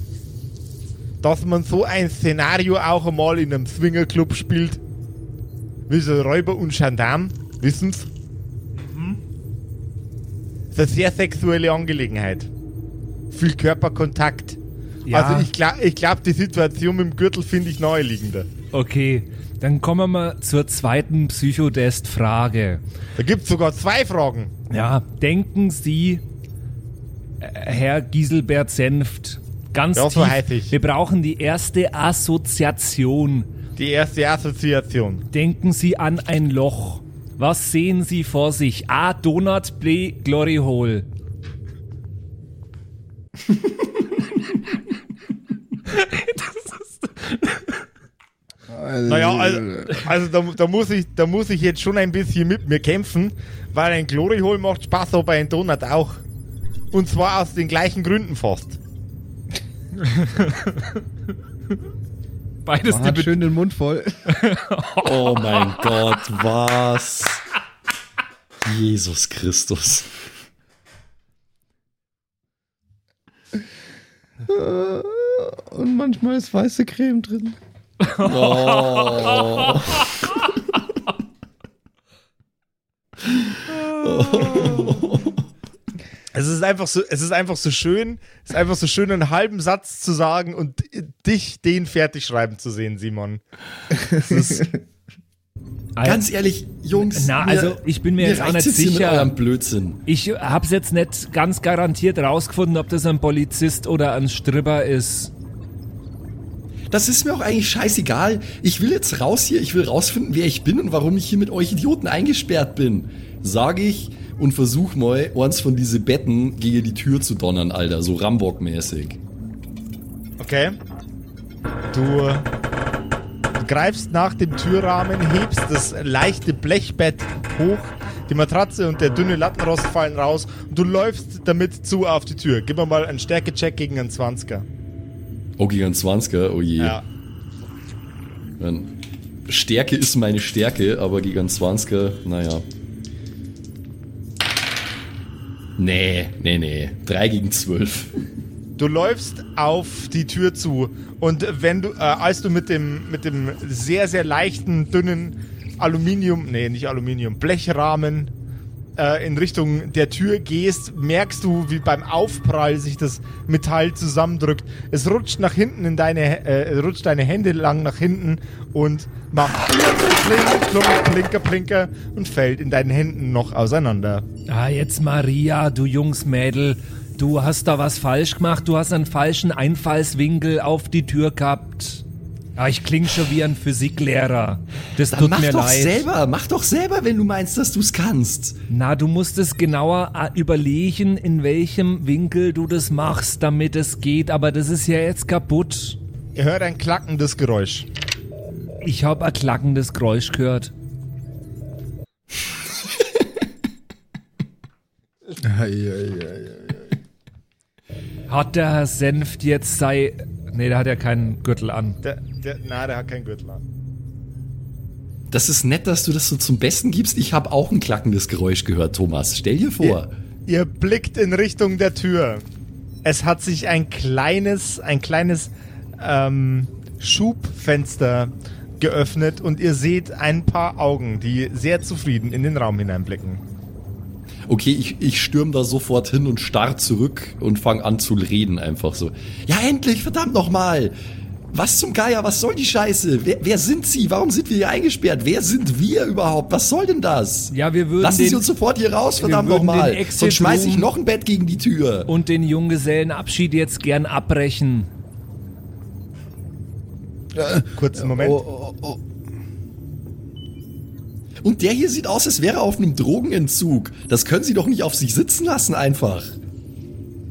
dass man so ein Szenario auch einmal in einem Swingerclub spielt. Wie so Räuber und Gendarm, wissen's? Das ist eine sehr sexuelle Angelegenheit. Viel Körperkontakt. Ja. Also ich glaube, ich glaub, die Situation mit dem Gürtel finde ich naheliegender. Okay, dann kommen wir mal zur zweiten Psychotest-Frage. Da gibt es sogar zwei Fragen. Ja, denken Sie, äh, Herr Giselbert Senft, ganz Ja, so tief, heiß ich. wir brauchen die erste Assoziation. Die erste Assoziation. Denken Sie an ein Loch. Was sehen Sie vor sich? A. Donut, B. Glory Hole. Naja, also, also da, da, muss ich, da muss ich jetzt schon ein bisschen mit mir kämpfen, weil ein Glory Hole macht Spaß, aber ein Donut auch. Und zwar aus den gleichen Gründen fast. Beides Man die hat schön den Mund voll. Oh mein Gott, was? Jesus Christus. Und manchmal ist weiße Creme drin. Oh. Es ist einfach so, es ist einfach so schön, es ist einfach so schön, einen halben Satz zu sagen und dich den fertig schreiben zu sehen, Simon. Es ist, Ganz ehrlich, Jungs. Na, also, ich bin mir jetzt auch nicht sicher. Mit eurem Blödsinn. Ich hab's jetzt nicht ganz garantiert rausgefunden, ob das ein Polizist oder ein Stripper ist. Das ist mir auch eigentlich scheißegal. Ich will jetzt raus hier. Ich will rausfinden, wer ich bin und warum ich hier mit euch Idioten eingesperrt bin. Sage ich und versuch mal, eins von diese Betten gegen die Tür zu donnern, Alter. So Rambock-mäßig. okay. Du, du greifst nach dem Türrahmen, hebst das leichte Blechbett hoch, die Matratze und der dünne Lattenrost fallen raus und du läufst damit zu auf die Tür. Gib mir mal einen Stärkecheck gegen einen 20er. Oh, gegen einen 20er, oh je. Ja. Stärke ist meine Stärke, aber gegen einen 20er, naja. Nee, nee, nee. 3 gegen 12. Du läufst auf die Tür zu und wenn du, äh, als du mit dem, mit dem sehr, sehr leichten, dünnen Aluminium, nee, nicht Aluminium, Blechrahmen äh, in Richtung der Tür gehst, merkst du, wie beim Aufprall sich das Metall zusammendrückt. Es rutscht nach hinten in deine, äh, rutscht deine Hände lang nach hinten und macht Plink, Klunk, Plinker, Plinker und fällt in deinen Händen noch auseinander. Ah, jetzt Maria, du Jungsmädel. Du hast da was falsch gemacht. Du hast einen falschen Einfallswinkel auf die Tür gehabt. Ah, ich klinge schon wie ein Physiklehrer. Das Dann tut mach mir doch leid. selber, mach doch selber, wenn du meinst, dass du es kannst. Na, du musst es genauer äh, überlegen, in welchem Winkel du das machst, damit es geht. Aber das ist ja jetzt kaputt. Ihr hört ein klackendes Geräusch. Ich hab ein klackendes Geräusch gehört. Hat der Herr Senft jetzt sei. Nee, der hat ja keinen Gürtel an. Der, der, na, der hat keinen Gürtel an. Das ist nett, dass du das so zum Besten gibst. Ich habe auch ein klackendes Geräusch gehört, Thomas. Stell dir vor. Ihr, ihr blickt in Richtung der Tür. Es hat sich ein kleines, ein kleines ähm, Schubfenster geöffnet und ihr seht ein paar Augen, die sehr zufrieden in den Raum hineinblicken. Okay, ich, ich stürm da sofort hin und starr zurück und fang an zu reden einfach so. Ja, endlich, verdammt nochmal! Was zum Geier, was soll die Scheiße? Wer, wer sind Sie? Warum sind wir hier eingesperrt? Wer sind wir überhaupt? Was soll denn das? Ja, wir würden Lassen den, Sie uns sofort hier raus, verdammt nochmal. Sonst schmeiß ich noch ein Bett gegen die Tür. und den Junggesellenabschied jetzt gern abbrechen. Kurzen Moment. Oh, oh, oh. Und der hier sieht aus, als wäre er auf einem Drogenentzug. Das können Sie doch nicht auf sich sitzen lassen einfach.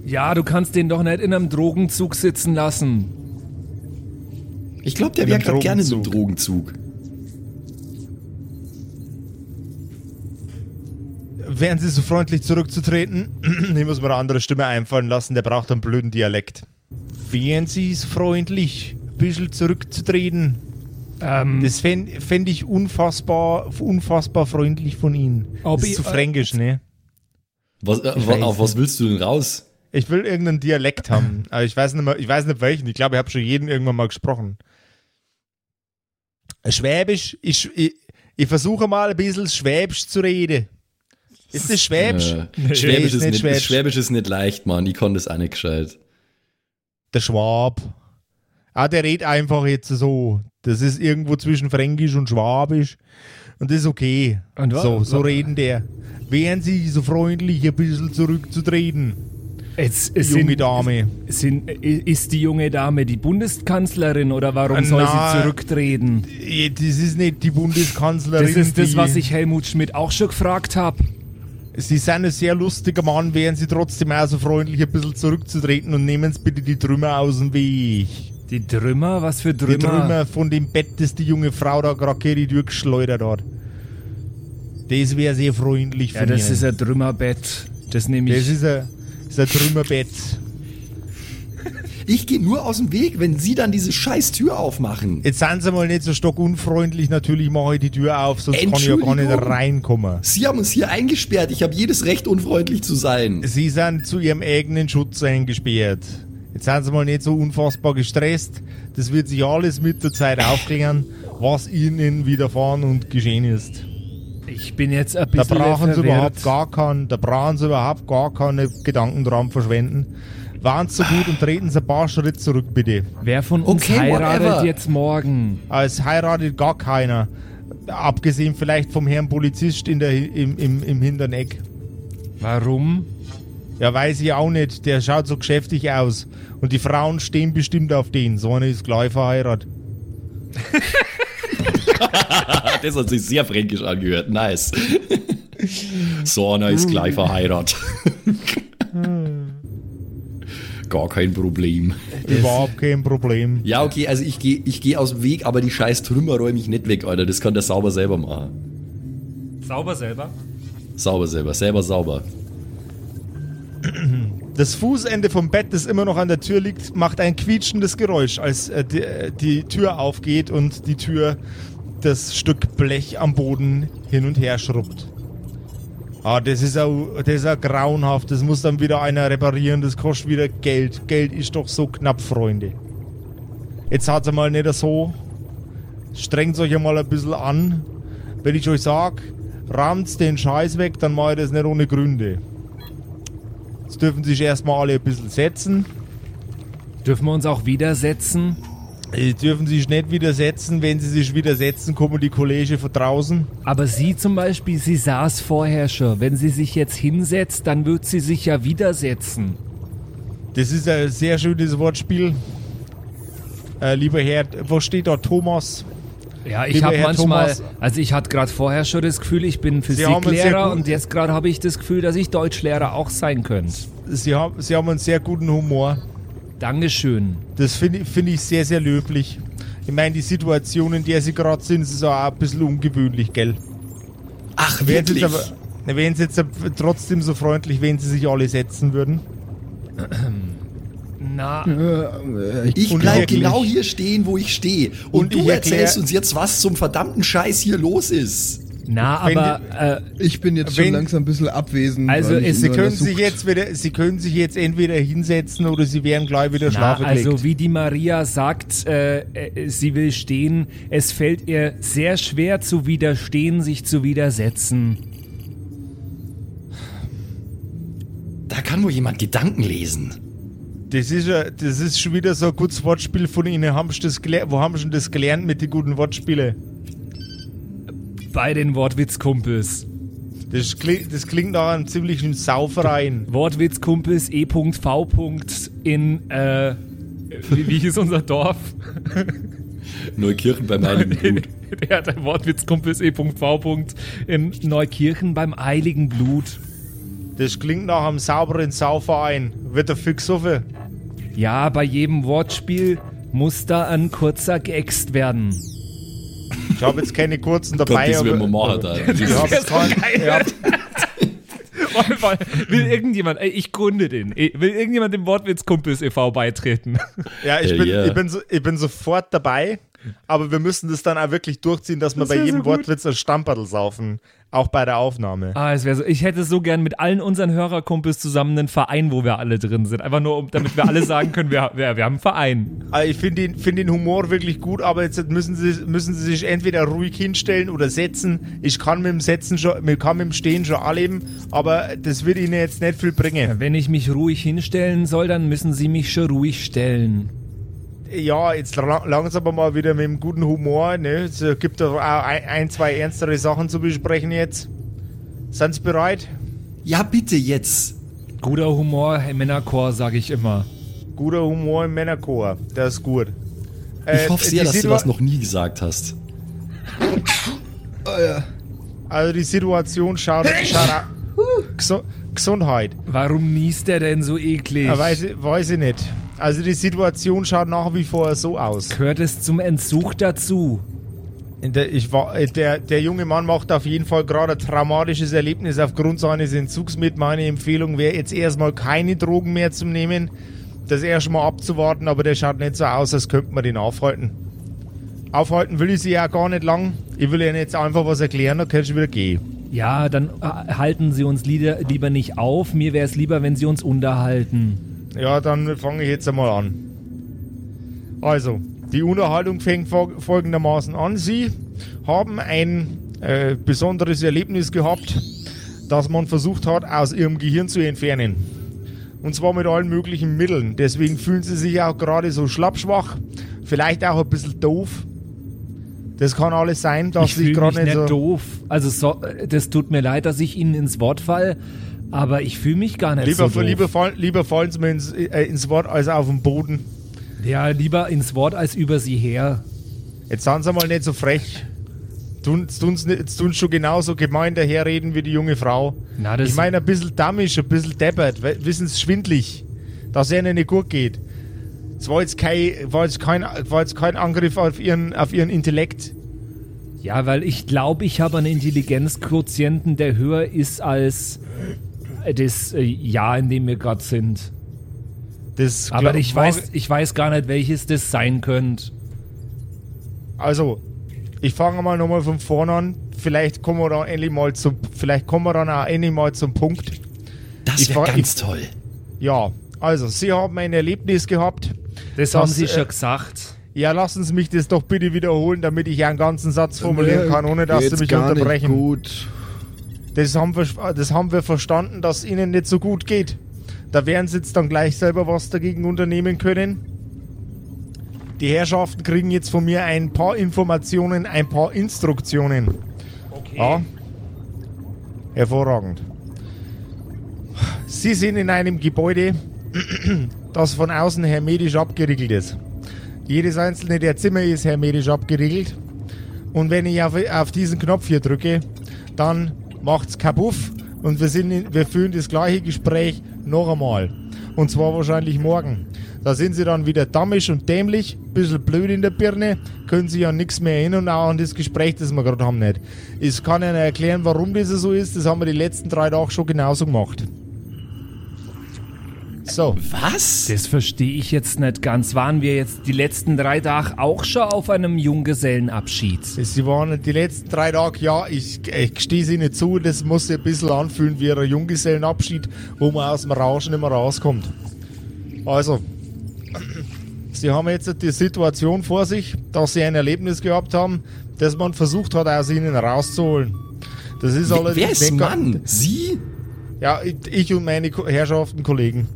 Ja, du kannst den doch nicht in einem Drogenzug sitzen lassen. Ich glaube, der wäre gerade gerne in einem Drogenzug. Drogenzug. Wären Sie so freundlich zurückzutreten? ich muss mir eine andere Stimme einfallen lassen, der braucht einen blöden Dialekt. Wären Sie so freundlich, ein bisschen zurückzutreten? Ähm, Das fände fänd ich unfassbar, unfassbar freundlich von Ihnen. Ob das ist ich- zu fränkisch, ne? Was, äh, auf was willst du denn raus? Ich will irgendeinen Dialekt haben, aber ich weiß nicht, mehr, ich weiß nicht welchen. Ich glaube, ich habe schon jeden irgendwann mal gesprochen. Schwäbisch, ich, ich, ich versuche mal ein bisschen Schwäbisch zu reden. Ist das Schwäbisch? Äh, Nee, Schwäbisch, ist ist nicht nicht, Schwäbisch. Schwäbisch ist nicht leicht, Mann. Ich konnte es auch nicht gescheit. Der Schwab. Ah, der redet einfach jetzt so. Das ist irgendwo zwischen Fränkisch und Schwabisch. Und das ist okay. Und so, so reden der. Wären Sie so freundlich, ein bisschen zurückzutreten, es, es junge sind, Dame. Sind, ist die junge Dame die Bundeskanzlerin oder warum Äh, soll na, sie zurücktreten? Eh, Das ist nicht die Bundeskanzlerin. Das ist das, was ich Helmut Schmidt auch schon gefragt habe. Sie sind ein sehr lustiger Mann, wären Sie trotzdem auch so freundlich, ein bisschen zurückzutreten und nehmen Sie bitte die Trümmer aus dem Weg. Die Trümmer? Was für Trümmer? Die Trümmer von dem Bett, das die junge Frau da gerade gegen die Tür geschleudert hat. Das wäre sehr freundlich Ja, von das Ihnen. ist ein Trümmerbett. Das nehme das ich. ist ein, das ist ein Trümmerbett. Ich gehe nur aus dem Weg, wenn Sie dann diese scheiß Tür aufmachen. Jetzt seien Sie mal nicht so stockunfreundlich. Natürlich mache ich die Tür auf, sonst kann ich ja gar nicht reinkommen. Sie haben uns hier eingesperrt. Ich habe jedes Recht, unfreundlich zu sein. Sie sind zu Ihrem eigenen Schutz eingesperrt. Jetzt seien Sie mal nicht so unfassbar gestresst. Das wird sich alles mit der Zeit aufklären, was Ihnen widerfahren und geschehen ist. Ich bin jetzt ein Da bisschen brauchen Sie überhaupt gar keinen, da brauchen Sie überhaupt gar keine Gedanken dran verschwenden. Waren Sie so gut und treten Sie ein paar Schritte zurück, bitte. Wer von uns Okay, heiratet whatever. jetzt morgen? Aber Es heiratet gar keiner. Abgesehen vielleicht vom Herrn Polizist in der, im, im, im hinteren Eck. Warum? Ja, weiß ich auch nicht. Der schaut so geschäftig aus. Und die Frauen stehen bestimmt auf den. So eine ist gleich verheiratet. Das hat sich sehr fränkisch angehört. Nice. So einer ist gleich verheiratet. gar kein Problem. Überhaupt kein Problem. Ja, okay, also ich gehe ich geh aus dem Weg, aber die scheiß Trümmer räume ich nicht weg, Alter. Das kann der sauber selber machen. Sauber selber. Sauber selber, selber sauber. Das Fußende vom Bett, das immer noch an der Tür liegt, macht ein quietschendes Geräusch, als äh, die, äh, die Tür aufgeht und die Tür das Stück Blech am Boden hin und her schrubbt. Ah, das ist auch, das ist grauenhaft. Das muss dann wieder einer reparieren. Das kostet wieder Geld. Geld ist doch so knapp, Freunde. Jetzt hat's mal nicht so. Strengt euch einmal ein bisschen an. Wenn ich euch sag, rammt den Scheiß weg, dann mache ich das nicht ohne Gründe. Jetzt dürfen sich erstmal alle ein bisschen setzen. Dürfen wir uns auch widersetzen? Die dürfen sich nicht widersetzen. Wenn sie sich widersetzen, kommen die Kollegen von draußen. Aber sie zum Beispiel, sie saß vorher schon. Wenn sie sich jetzt hinsetzt, dann wird sie sich ja widersetzen. Das ist ein sehr schönes Wortspiel. Äh, lieber Herr, wo steht da Thomas? Ja, ich habe manchmal, Thomas. also ich hatte gerade vorher schon das Gefühl, ich bin Physiklehrer und jetzt gerade habe ich das Gefühl, dass ich Deutschlehrer auch sein könnte. Sie haben, sie haben einen sehr guten Humor. Dankeschön. Das finde ich- finde ich sehr, sehr löblich. Ich meine, die Situation, in der sie gerade sind, ist auch ein bisschen ungewöhnlich, gell? Ach, Wären sie wirklich? jetzt aber, wären sie jetzt aber trotzdem so freundlich, wenn sie sich alle setzen würden? Na, Äh, ich Und bleib wirklich- genau hier stehen, wo ich stehe. Und, Und du ich erklär- erzählst uns jetzt, was zum verdammten Scheiß hier los ist. na, Wenn aber äh, Ich bin jetzt Wenn- schon langsam ein bisschen abwesend. Also weil ich es- Sie können sich jetzt wieder, sie können sich jetzt entweder hinsetzen oder sie werden gleich wieder schlafen gelegt. also wie die Maria sagt, äh, äh, sie will stehen. Es fällt ihr sehr schwer zu widerstehen, sich zu widersetzen. Da kann wohl jemand Gedanken lesen. Das ist, ja, das ist schon wieder so ein gutes Wortspiel von Ihnen. Haben Sie das Wo haben Sie denn das gelernt mit den guten Wortspielen? Bei den Wortwitzkumpels. Das, klingt, das klingt nach einem ziemlichen Sauverein. Wortwitzkumpels E.V. in, äh, wie, wie hieß unser Dorf? Neukirchen beim Heiligen Blut. Der hat ein Wortwitzkumpels E.V. in Neukirchen beim Heiligen Blut. Das klingt nach einem sauberen Sauverein. Wird er fix offen? Ja, bei jedem Wortspiel muss da ein kurzer geäxt werden. Ich habe jetzt keine kurzen Gott, dabei. das werden wir aber- machen da. Ich habe jetzt keinen. Will irgendjemand, ey, ich gründe den, will irgendjemand dem Wortwitzkumpels e.V. beitreten? ja, ich, bin, yeah. ich, bin so, ich bin sofort dabei. Aber wir müssen das dann auch wirklich durchziehen, dass wir Das bei wär jedem so. Wortwitz ein Stamperl saufen. Auch bei der Aufnahme. Ah, es wäre so, ich hätte so gern mit allen unseren Hörerkumpels zusammen einen Verein, wo wir alle drin sind. Einfach nur, damit wir alle sagen können, wir, wir, wir haben einen Verein. Also ich finde den, find den Humor wirklich gut, aber jetzt müssen sie, müssen sie sich entweder ruhig hinstellen oder setzen. Ich kann mit dem Setzen schon, kann mit dem Stehen schon anleben, aber das wird ihnen jetzt nicht viel bringen. Wenn ich mich ruhig hinstellen soll, dann müssen sie mich schon ruhig stellen. Ja, jetzt la- langsam mal wieder mit dem guten Humor. Ne? Es gibt doch auch ein, ein, zwei ernstere Sachen zu besprechen jetzt. Sind Sie bereit? Ja, bitte jetzt. Guter Humor im Männerchor, sage ich immer. Guter Humor im Männerchor, das ist gut. Ich Äh, hoffe sehr, dass du Situa- das noch nie gesagt hast. Also die Situation schaut, schaut au- Gesu Gesundheit. Warum niest der denn so eklig? Ja, weiß, ich- weiß ich nicht. Also die Situation schaut nach wie vor so aus. Gehört es zum Entzug dazu? Der, ich war, äh, der, der junge Mann macht auf jeden Fall gerade ein traumatisches Erlebnis aufgrund seines Entzugs mit. Meine Empfehlung wäre jetzt erstmal keine Drogen mehr zu nehmen, das erstmal abzuwarten, aber der schaut nicht so aus, als könnte man den aufhalten. Aufhalten will ich sie ja gar nicht lang. Ich will Ihnen jetzt einfach was erklären, dann kannst du wieder gehen. Ja, dann äh, halten Sie uns lieber nicht auf. Mir wäre es lieber, wenn Sie uns unterhalten. Ja, dann fange ich jetzt einmal an. Also, die Unterhaltung fängt fol- folgendermaßen an. Sie haben ein äh, besonderes Erlebnis gehabt, das man versucht hat, aus ihrem Gehirn zu entfernen. Und zwar mit allen möglichen Mitteln. Deswegen fühlen sie sich auch gerade so schlappschwach, vielleicht auch ein bisschen doof. Das kann alles sein, dass ich mich gerade nicht nicht so. doof. Also so, das tut mir leid, dass ich Ihnen ins Wort fall, aber ich fühle mich gar nicht Lieber, so doof. lieber, fall- lieber fallen sie mir ins, äh, ins Wort als auf den Boden. Ja, lieber ins Wort als über Sie her. Jetzt sind sie mal nicht so frech. Tun, jetzt tun's nicht- jetzt tun schon genauso gemein daherreden wie die junge Frau. Na, ich meine, ein bisschen dammisch, ein bisschen deppert, wissen Sie, schwindlig. dass es ihnen nicht gut geht. Es war jetzt kein, war jetzt kein, war jetzt kein Angriff auf ihren, auf ihren Intellekt. Ja, weil ich glaube, ich habe einen Intelligenzquotienten, der höher ist als das äh, Jahr, in dem wir gerade sind. Das Aber ich weiß, ich weiß gar nicht, welches das sein könnte. Also, ich fange mal nochmal von vorne an. Vielleicht kommen wir dann endlich mal zum, vielleicht kommen wir dann auch endlich mal zum Punkt. Das wäre war- ganz ich- toll. Ja, also, Sie haben ein Erlebnis gehabt. Das, Das, haben sie äh, schon gesagt. Ja, lassen Sie mich das doch bitte wiederholen, damit ich einen ganzen Satz formulieren kann, ohne dass Sie mich gar unterbrechen. Nicht gut. Das haben, wir, das haben wir verstanden, dass Ihnen nicht so gut geht. Da werden Sie jetzt dann gleich selber was dagegen unternehmen können. Die Herrschaften kriegen jetzt von mir ein paar Informationen, ein paar Instruktionen. Okay. Ja. Hervorragend. Sie sind in einem Gebäude, das von außen hermetisch abgeriegelt ist. Jedes einzelne der Zimmer ist hermetisch abgeriegelt. Und wenn ich auf, auf diesen Knopf hier drücke, dann macht's kapuff und wir, sind in, wir führen das gleiche Gespräch noch einmal. Und zwar wahrscheinlich morgen. Da sind sie dann wieder dammisch und dämlich, bisschen blöd in der Birne, können sich an nichts mehr erinnern, auch an das Gespräch, das wir gerade haben nicht. Ich kann Ihnen erklären, warum das so ist, das haben wir die letzten drei Tage schon genauso gemacht. So, Was? Das verstehe ich jetzt nicht ganz. Waren wir jetzt die letzten drei Tage auch schon auf einem Junggesellenabschied? Sie waren die letzten drei Tage, ja, ich, ich stehe sie nicht zu, das muss sich ein bisschen anfühlen wie ein Junggesellenabschied, wo man aus dem Rauschen nicht mehr rauskommt. Also, Sie haben jetzt die Situation vor sich, dass Sie ein Erlebnis gehabt haben, das man versucht hat, aus Ihnen rauszuholen. Das ist allerdings Wer ist Mann? Sie? Ja, ich- und meine Herrschaften, Kollegen.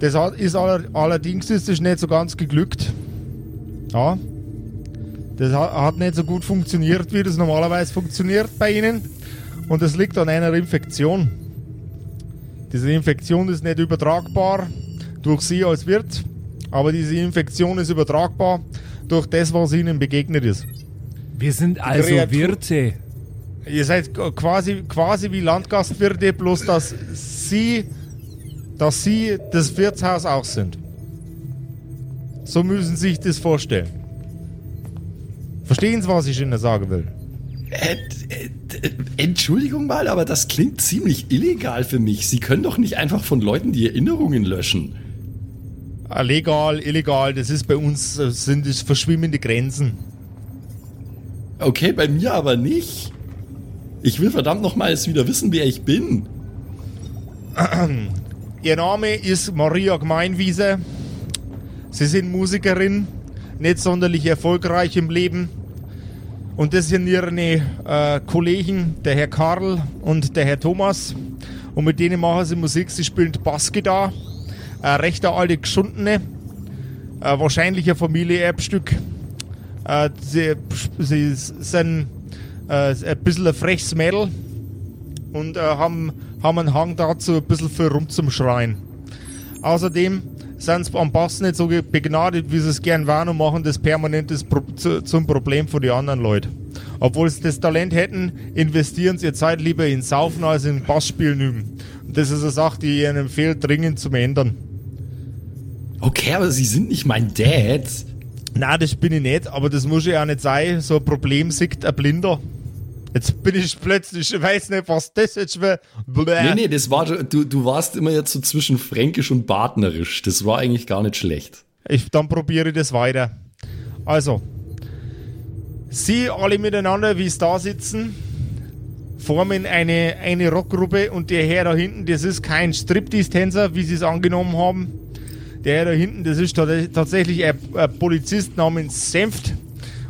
Das ist aller, allerdings ist das nicht so ganz geglückt. Ja. Das hat, nicht so gut funktioniert, wie das normalerweise funktioniert bei Ihnen. Und das liegt an einer Infektion. Diese Infektion ist nicht übertragbar durch Sie als Wirt, aber diese Infektion ist übertragbar durch das, was Ihnen begegnet ist. Wir sind also Wirte. Ihr seid quasi, quasi wie Landgastwirte, bloß dass sie, dass sie das Wirtshaus auch sind. So müssen Sie sich das vorstellen. Verstehen Sie, was ich Ihnen sagen will? Äh, äh, Entschuldigung mal, aber das klingt ziemlich illegal für mich. Sie können doch nicht einfach von Leuten die Erinnerungen löschen. Äh, Legal, illegal, das ist bei uns, äh, sind es verschwimmende Grenzen. Okay, bei mir aber nicht. Ich will verdammt nochmal jetzt wieder wissen, wer ich bin. Ihr Name ist Maria Gemeinwiese. Sie sind Musikerin, nicht sonderlich erfolgreich im Leben. Und das sind ihre äh, Kollegen, der Herr Karl und der Herr Thomas. Und mit denen machen sie Musik. Sie spielen Bassgitarre. Ein rechter alte Geschundene. Äh, wahrscheinlich ein Familienerbstück. Äh, sie, sie sind äh, ein bisschen ein freches Mädel und äh, haben, haben einen Hang dazu, ein bisschen viel rumzuschreien. Außerdem sind sie am Bass nicht so begnadet, wie sie es gern waren und machen das permanent Pro zu, zum Problem von den anderen Leuten. Obwohl sie das Talent hätten, investieren sie ihre Zeit lieber in Saufen als in Bassspielen üben. Und das ist eine Sache, die ich ihnen empfehle, dringend zu ändern. Okay, aber Sie sind nicht mein Dad. Na, das bin ich nicht, aber das muss ja auch nicht sein. So ein Problem sieht ein Blinder. Jetzt bin ich plötzlich, ich weiß nicht, was das jetzt wäre. Nee, nee, das war, du, du warst immer jetzt so zwischen fränkisch und badnerisch. Das war eigentlich gar nicht schlecht. Ich, dann probiere ich das weiter. Also, Sie alle miteinander, wie es da sitzen, formen eine, eine Rockgruppe und der Herr da hinten, das ist kein Striptease-Tänzer, wie Sie es angenommen haben. Der Herr da hinten, das ist tats- tatsächlich ein, ein Polizist namens Senft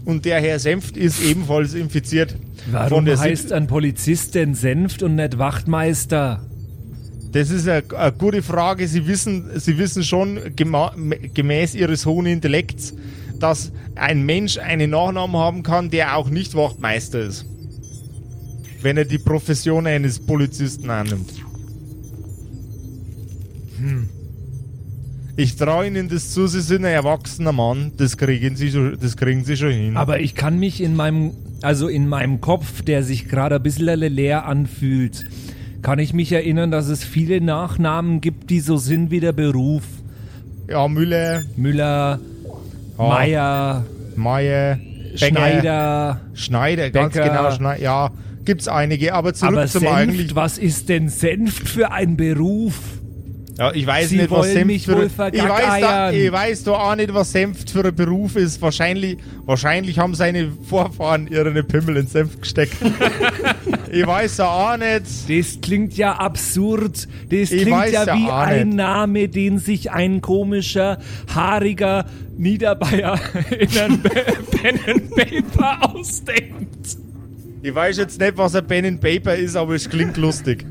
und der Herr Senft ist ebenfalls infiziert. Warum der heißt ein Polizist denn Senft und nicht Wachtmeister? Das ist eine, eine gute Frage. Sie wissen, Sie wissen schon gemäß Ihres hohen Intellekts, dass ein Mensch einen Nachnamen haben kann, der auch nicht Wachtmeister ist. Wenn er die Profession eines Polizisten annimmt. Hm. Ich traue Ihnen das zu, Sie sind ein erwachsener Mann. Das kriegen Sie das kriegen Sie schon hin. Aber ich kann mich in meinem, also in meinem Kopf, der sich gerade ein bisschen leer anfühlt, kann ich mich erinnern, dass es viele Nachnamen gibt, die so sind wie der Beruf. Ja, Müller, Müller, Ja. Meier, Meier, Schneider. Schneider, ganz Becker. genau, Schneider. Ja, gibt's einige, aber zurück Aber zum Senft, eigentlich. was ist denn Senft für ein Beruf? Ja, ich weiß Sie nicht, was Senft für ich weiß, da, ich weiß doch auch nicht, was Senft für ein Beruf ist. Wahrscheinlich, wahrscheinlich haben seine Vorfahren ihre Pimmel in Senft gesteckt. ich weiß ja auch nicht. Das klingt ja absurd. Das Ich klingt ja wie ein nicht. Name, den sich ein komischer, haariger Niederbayer in einem Pen and Paper ausdenkt. Ich weiß jetzt nicht, was ein Pen and Paper ist, aber es klingt lustig.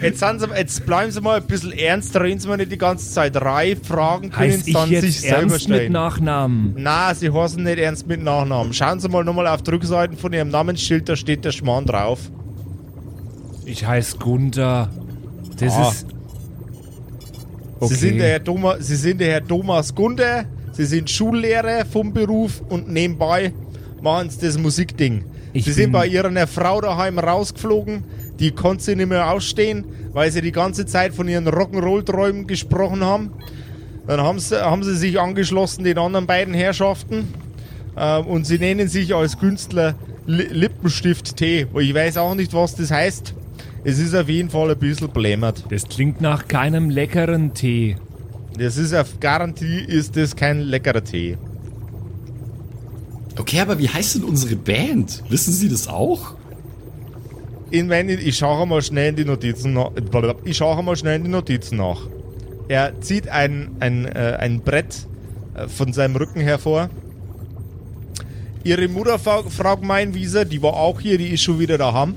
Jetzt, sie, jetzt bleiben Sie mal ein bisschen ernst, reden Sie mir nicht die ganze Zeit reif, Fragen können Heißt Sie ich dann sich jetzt selber ernst mit stellen. Nachnamen? Na, Sie heißen nicht ernst mit Nachnamen. Schauen Sie mal nochmal auf die Rückseiten von Ihrem Namensschild, da steht der Schmarrn drauf. Ich heiße Gunther. Das Ah. ist. Sie, sind der Herr Thomas, Sie sind der Herr Thomas Gunder, Sie sind Schullehrer vom Beruf und nebenbei machen Sie das Musikding. Ich Sie sind bei Ihrer Frau daheim rausgeflogen, die konnte sie nicht mehr ausstehen, weil sie die ganze Zeit von ihren Rock'n'Roll-Träumen gesprochen haben. Dann haben sie, haben sie sich angeschlossen, den anderen beiden Herrschaften, äh, und sie nennen sich als Künstler Li Lippenstift T. Ich weiß auch nicht, was das heißt. Es ist auf jeden Fall ein bisschen blämert. Das klingt nach keinem leckeren Tee. Das ist auf Garantie ist das kein leckerer Tee. Okay, aber wie heißt denn unsere Band? Wissen Sie das auch? In meine, ich schaue mal schnell in die Notizen nach. Ich schaue mal schnell in die Notizen nach. Er zieht ein, ein, äh, ein Brett äh, von seinem Rücken hervor. Ihre Mutter, Frau, Frau Gemeinwieser, die war auch hier, die ist schon wieder daheim.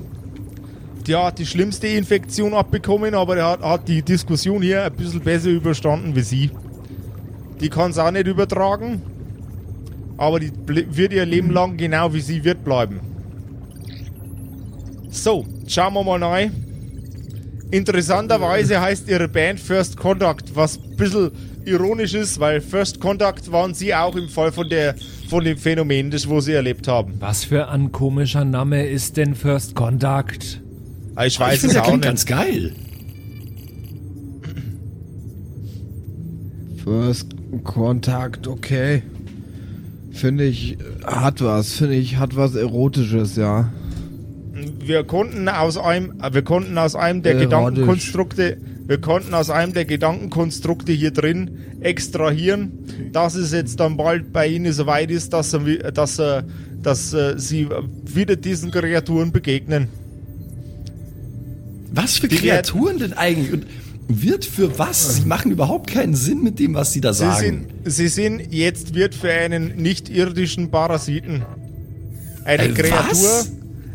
Die hat die schlimmste Infektion abbekommen, aber er hat, hat die Diskussion hier ein bisschen besser überstanden wie sie. Die kann es auch nicht übertragen, aber die wird ihr Leben lang genau wie sie wird bleiben. So, schauen wir mal rein. Interessanterweise heißt ihre Band First Contact, was ein bisschen ironisch ist, weil First Contact waren sie auch im Fall von, der, von dem Phänomen, das wo sie erlebt haben. Was für ein komischer Name ist denn First Contact? Aber Ich ich weiß finde, es der auch klingt nicht. ganz geil. First Kontakt, okay. Finde ich, hat was, finde ich, hat was Erotisches, ja. wir konnten aus einem, äh, wir konnten aus einem der Erotisch. Gedankenkonstrukte, wir konnten aus einem der Gedankenkonstrukte hier drin extrahieren, dass es jetzt dann bald bei Ihnen soweit ist, dass, er, wi- dass, er, dass äh, Sie wieder diesen Kreaturen begegnen. Was für Die Kreaturen denn eigentlich? Und wird für was? Sie machen überhaupt keinen Sinn mit dem, was sie da Sie sagen. sind, Sie sind jetzt wird für einen nicht-irdischen Parasiten eine Äh, Kreatur, was?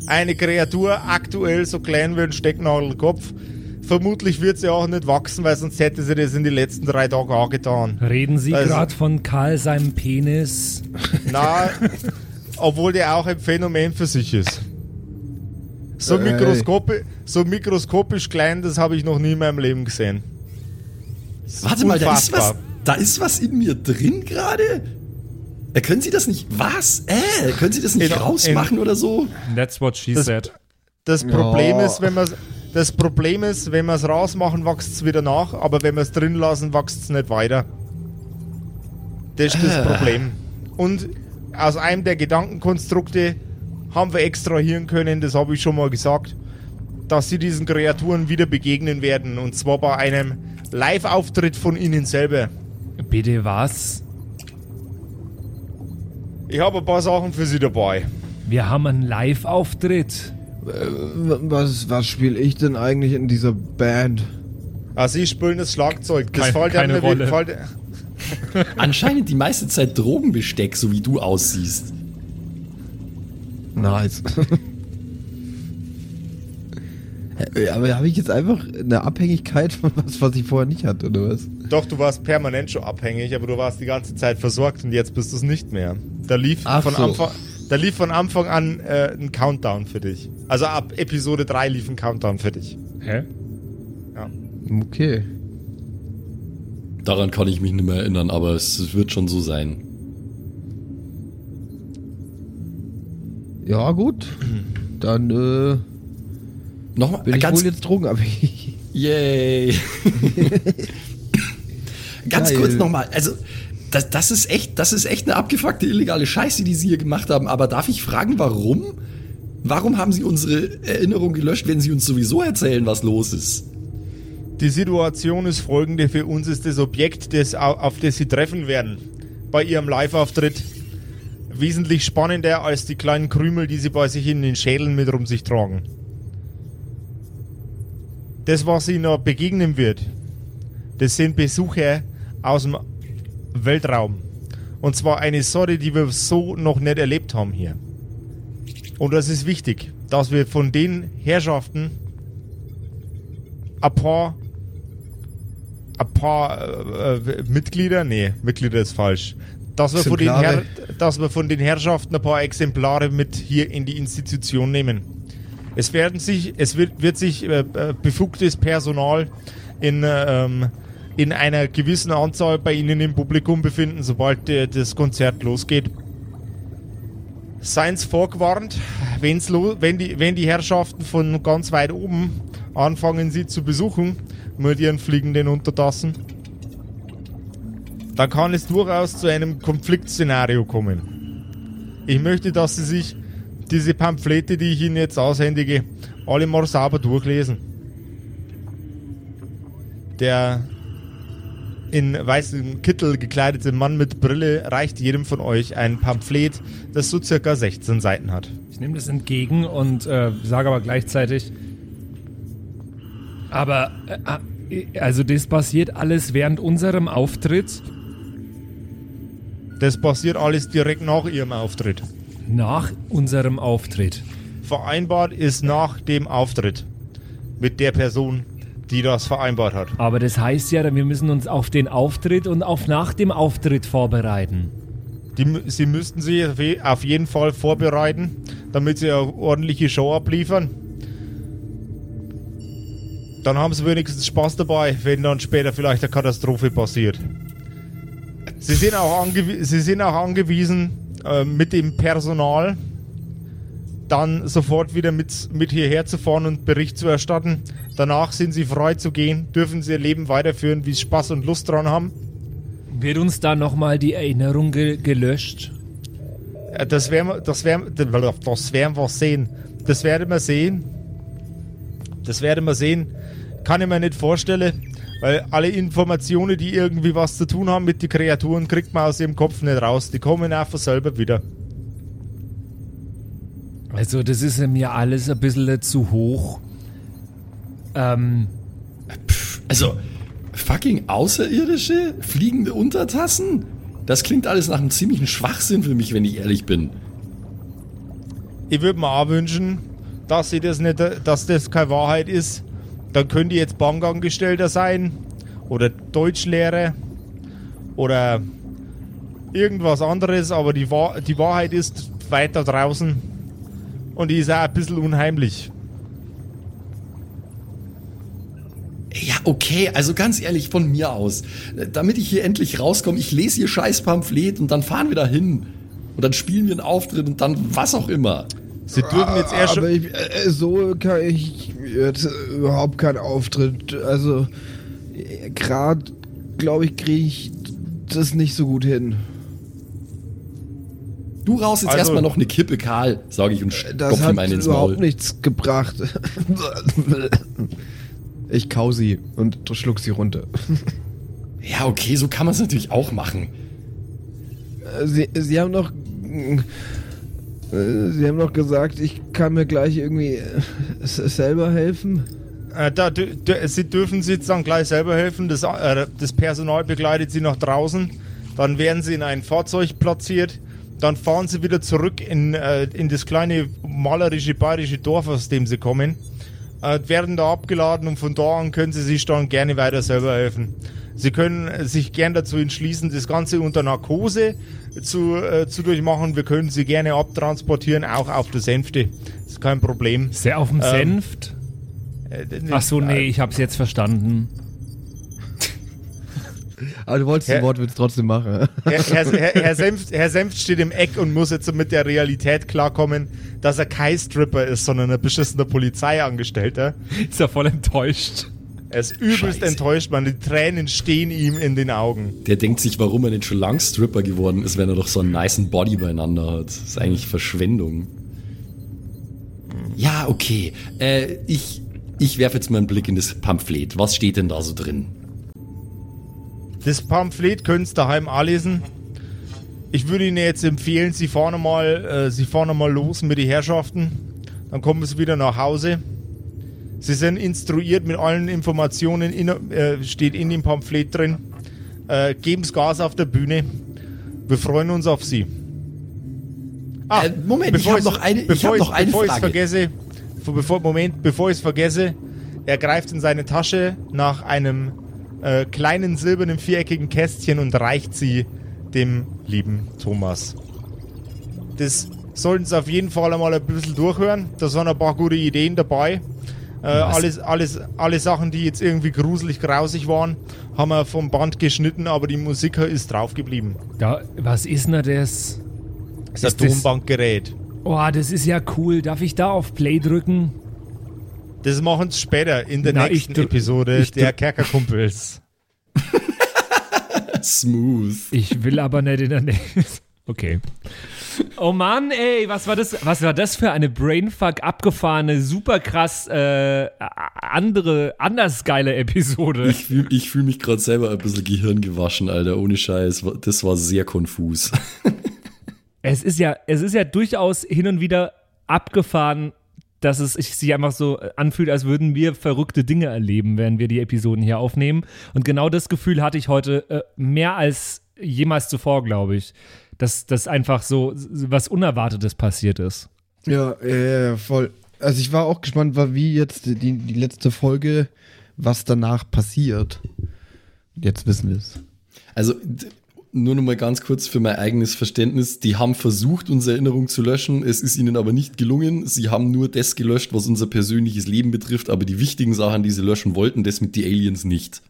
eine Kreatur aktuell so klein wie ein Stecknadelkopf. Vermutlich wird sie auch nicht wachsen, weil sonst hätte sie das in den letzten drei Tagen auch getan. Reden Sie Also- gerade von Karl seinem Penis? Na, obwohl der auch ein Phänomen für sich ist. So, mikroskopi so mikroskopisch klein, das habe ich noch nie in meinem Leben gesehen. Das Warte mal, da ist was, da ist was in mir drin gerade? Äh, können Sie das nicht, was? Äh, können Sie das nicht In- rausmachen oder so? That's what she Das- said. Das Problem Ja. ist, wenn man das Problem ist, wenn wir es rausmachen, wächst es wieder nach, aber wenn wir es drin lassen, wächst es nicht weiter. Das ist das Ah. Problem. Und aus einem der Gedankenkonstrukte haben wir extrahieren können, das habe ich schon mal gesagt, dass sie diesen Kreaturen wieder begegnen werden. Und zwar bei einem Live-Auftritt von ihnen selber. Bitte was? Ich habe ein paar Sachen für sie dabei. Wir haben einen Live-Auftritt. Was, was spiele ich denn eigentlich in dieser Band? Also sie spielen das Schlagzeug. Das Kein- fällt keine Rolle. fällt- Anscheinend die meiste Zeit Drogenbesteck, so wie du aussiehst. Nice. Ja, aber habe ich jetzt einfach eine Abhängigkeit von was, was ich vorher nicht hatte, oder was? Doch, du warst permanent schon abhängig, aber du warst die ganze Zeit versorgt und jetzt bist du es nicht mehr. Da lief, Ach von so. Anfang, da lief von Anfang an äh, ein Countdown für dich. Also ab Episode 3 lief ein Countdown für dich. Hä? Okay. Daran kann ich mich nicht mehr erinnern, aber es wird schon so sein. Ja, gut. Dann äh, Nochmal, bin ich ganz wohl jetzt drogenabhängig. Yay. Ganz Geil. kurz nochmal, also das, das ist echt, das ist echt eine abgefuckte illegale Scheiße, die Sie hier gemacht haben. Aber darf ich fragen, warum? Warum haben Sie unsere Erinnerung gelöscht, wenn Sie uns sowieso erzählen, was los ist? Die Situation ist folgende. Für uns ist das Objekt, das, au- auf das Sie treffen werden, bei Ihrem Live-Auftritt wesentlich spannender als die kleinen Krümel, die Sie bei sich in den Schädeln mit rum sich tragen. Das, was Ihnen noch begegnen wird, das sind Besucher aus dem Weltraum. Und zwar eine Sorte, die wir so noch nicht erlebt haben hier. Und das ist wichtig, dass wir von den Herrschaften ein paar, ein paar äh, äh, Mitglieder, nee, Mitglieder ist falsch, dass wir, von den. Herr, dass wir von den Herrschaften ein paar Exemplare mit hier in die Institution nehmen. Es werden sich, es wird, wird sich äh, äh, befugtes Personal in, äh, ähm, in einer gewissen Anzahl bei Ihnen im Publikum befinden, sobald äh, das Konzert losgeht. Seien Sie vorgewarnt, wenn's lo wenn, die, wenn die Herrschaften von ganz weit oben anfangen, Sie zu besuchen, mit ihren fliegenden Untertassen, dann kann es durchaus zu einem Konfliktszenario kommen. Ich möchte, dass Sie sich diese Pamphlete, die ich Ihnen jetzt aushändige, alle mal sauber durchlesen. Der in weißem Kittel gekleidete Mann mit Brille reicht jedem von euch ein Pamphlet, das so circa 16 Seiten hat. Ich nehme das entgegen und äh, sage aber gleichzeitig, aber äh, also das passiert alles während unserem Auftritt. Das passiert alles direkt nach ihrem Auftritt. Nach unserem Auftritt. Vereinbart ist nach dem Auftritt mit der Person, die das vereinbart hat. Aber das heißt ja, wir müssen uns auf den Auftritt und auf nach dem Auftritt vorbereiten. Die, sie müssten sich auf jeden Fall vorbereiten, damit sie eine ordentliche Show abliefern. Dann haben sie wenigstens Spaß dabei, wenn dann später vielleicht eine Katastrophe passiert. Sie sind auch, angewi sie sind auch angewiesen, äh, mit dem Personal dann sofort wieder mit, mit hierher zu fahren und Bericht zu erstatten. Danach sind sie frei zu gehen, dürfen sie ihr Leben weiterführen, wie sie Spaß und Lust dran haben. Wird uns da nochmal die Erinnerung ge gelöscht? Äh, Das werden wir, das werden, das werden wir sehen. Das werden wir sehen. Das werden wir sehen. Kann ich mir nicht vorstellen, weil alle Informationen, die irgendwie was zu tun haben mit den Kreaturen, kriegt man aus ihrem Kopf nicht raus. Die kommen einfach selber wieder. Also das ist mir alles ein bisschen zu hoch. Ähm, Also, fucking Außerirdische? Fliegende Untertassen? Das klingt alles nach einem ziemlichen Schwachsinn für mich, wenn ich ehrlich bin. Ich würde mir auch wünschen, dass sie das nicht, dass das keine Wahrheit ist. Dann können die jetzt Bankangestellter sein oder Deutschlehrer oder irgendwas anderes, aber die, Wahr die Wahrheit ist weiter draußen und die ist auch ein bisschen unheimlich. Ja, okay, also ganz ehrlich, von mir aus. Damit ich hier endlich rauskomme, ich lese hier scheiß Pamphlet und dann fahren wir da hin. Und dann spielen wir einen Auftritt und dann was auch immer. Sie dürfen jetzt erst Aber schon, ich, äh, so kann ich jetzt überhaupt keinen Auftritt. Also, gerade, glaube ich, kriege ich das nicht so gut hin. Du rauchst jetzt Also- erstmal noch eine Kippe, Karl, sage ich und Das stopf hat ihm einen ins überhaupt Maul. nichts gebracht. Ich kau sie und schluck sie runter. Ja, okay, so kann man es natürlich auch machen. Äh, Sie, sie haben noch. Äh, Sie haben noch gesagt, ich kann mir gleich irgendwie äh, selber helfen. äh, da, sie dürfen sie dann gleich selber helfen. Das, äh, das Personal begleitet sie nach draußen. Dann werden sie in ein Fahrzeug platziert. Dann fahren sie wieder zurück in, äh, in das kleine malerische bayerische Dorf, aus dem sie kommen. Äh, werden da abgeladen und von da an können sie sich dann gerne weiter selber helfen. Sie können sich gern dazu entschließen, das Ganze unter Narkose zu, äh, zu durchmachen. Wir können sie gerne abtransportieren, auch auf der Sänfte. Ist kein Problem. ist der auf dem Ähm, Senft? Äh, Ach so, nee, ich hab's jetzt verstanden. Aber du wolltest Hä? den Wortwitz trotzdem machen. Herr, Herr, Herr, Herr, Senft, Herr Senft steht im Eck und muss jetzt mit der Realität klarkommen, dass er kein Stripper ist, sondern ein beschissener Polizeiangestellter. Ist ja voll enttäuscht. Er ist übelst Scheiße. enttäuscht, man. Die Tränen stehen ihm in den Augen. Der denkt sich, warum er nicht schon lang Stripper geworden ist, wenn er doch so einen niceen Body beieinander hat. Das ist eigentlich Verschwendung. Ja, okay. Äh, ich, ich werfe jetzt mal einen Blick in das Pamphlet. Was steht denn da so drin? Das Pamphlet könnt ihr daheim anlesen. Ich würde Ihnen jetzt empfehlen, Sie fahren mal, äh, Sie fahren mal los mit den Herrschaften. Dann kommen Sie wieder nach Hause. Sie sind instruiert mit allen Informationen, in, äh, steht in dem Pamphlet drin. Äh, geben's Gas auf der Bühne. Wir freuen uns auf Sie. Ah, Äh, Moment, ich bevor hab ich's- noch eine- ich bevor ich's- noch eine bevor Frage. vergesse, bevor, Moment, bevor ich es vergesse, er greift in seine Tasche nach einem äh, kleinen silbernen viereckigen Kästchen und reicht sie dem lieben Thomas. Das sollten Sie auf jeden Fall einmal ein bisschen durchhören. Da sind ein paar gute Ideen dabei. Äh, alles, alles, alle Sachen, die jetzt irgendwie gruselig, grausig waren, haben wir vom Band geschnitten, aber die Musik ist drauf geblieben. Da, was ist denn das? Das ist ein das- Tonbankgerät. Oh, das ist ja cool. Darf ich da auf Play drücken? Das machen sie später in der Na, nächsten ich Episode ich der Kerkerkumpels. Smooth. Ich will aber nicht in der Nähe. Okay. Oh Mann, ey, was war das? Was war das für eine Brainfuck abgefahrene, super krass äh, andere, anders geile Episode? Ich fühle ich fühl mich gerade selber ein bisschen gehirngewaschen, Alter. Ohne Scheiß. Das war sehr konfus. Es ist ja, es ist ja durchaus hin und wieder abgefahren, dass es sich einfach so anfühlt, als würden wir verrückte Dinge erleben, während wir die Episoden hier aufnehmen. Und genau das Gefühl hatte ich heute äh, mehr als jemals zuvor, glaube ich. Dass das einfach so was Unerwartetes passiert ist. Ja, äh, voll. Also ich war auch gespannt, war wie jetzt die, die letzte Folge, was danach passiert. Jetzt wissen wir es. Also, nur noch mal ganz kurz für mein eigenes Verständnis. Die haben versucht, unsere Erinnerung zu löschen. Es ist ihnen aber nicht gelungen. Sie haben nur das gelöscht, was unser persönliches Leben betrifft. Aber die wichtigen Sachen, die sie löschen wollten, das mit die Aliens nicht.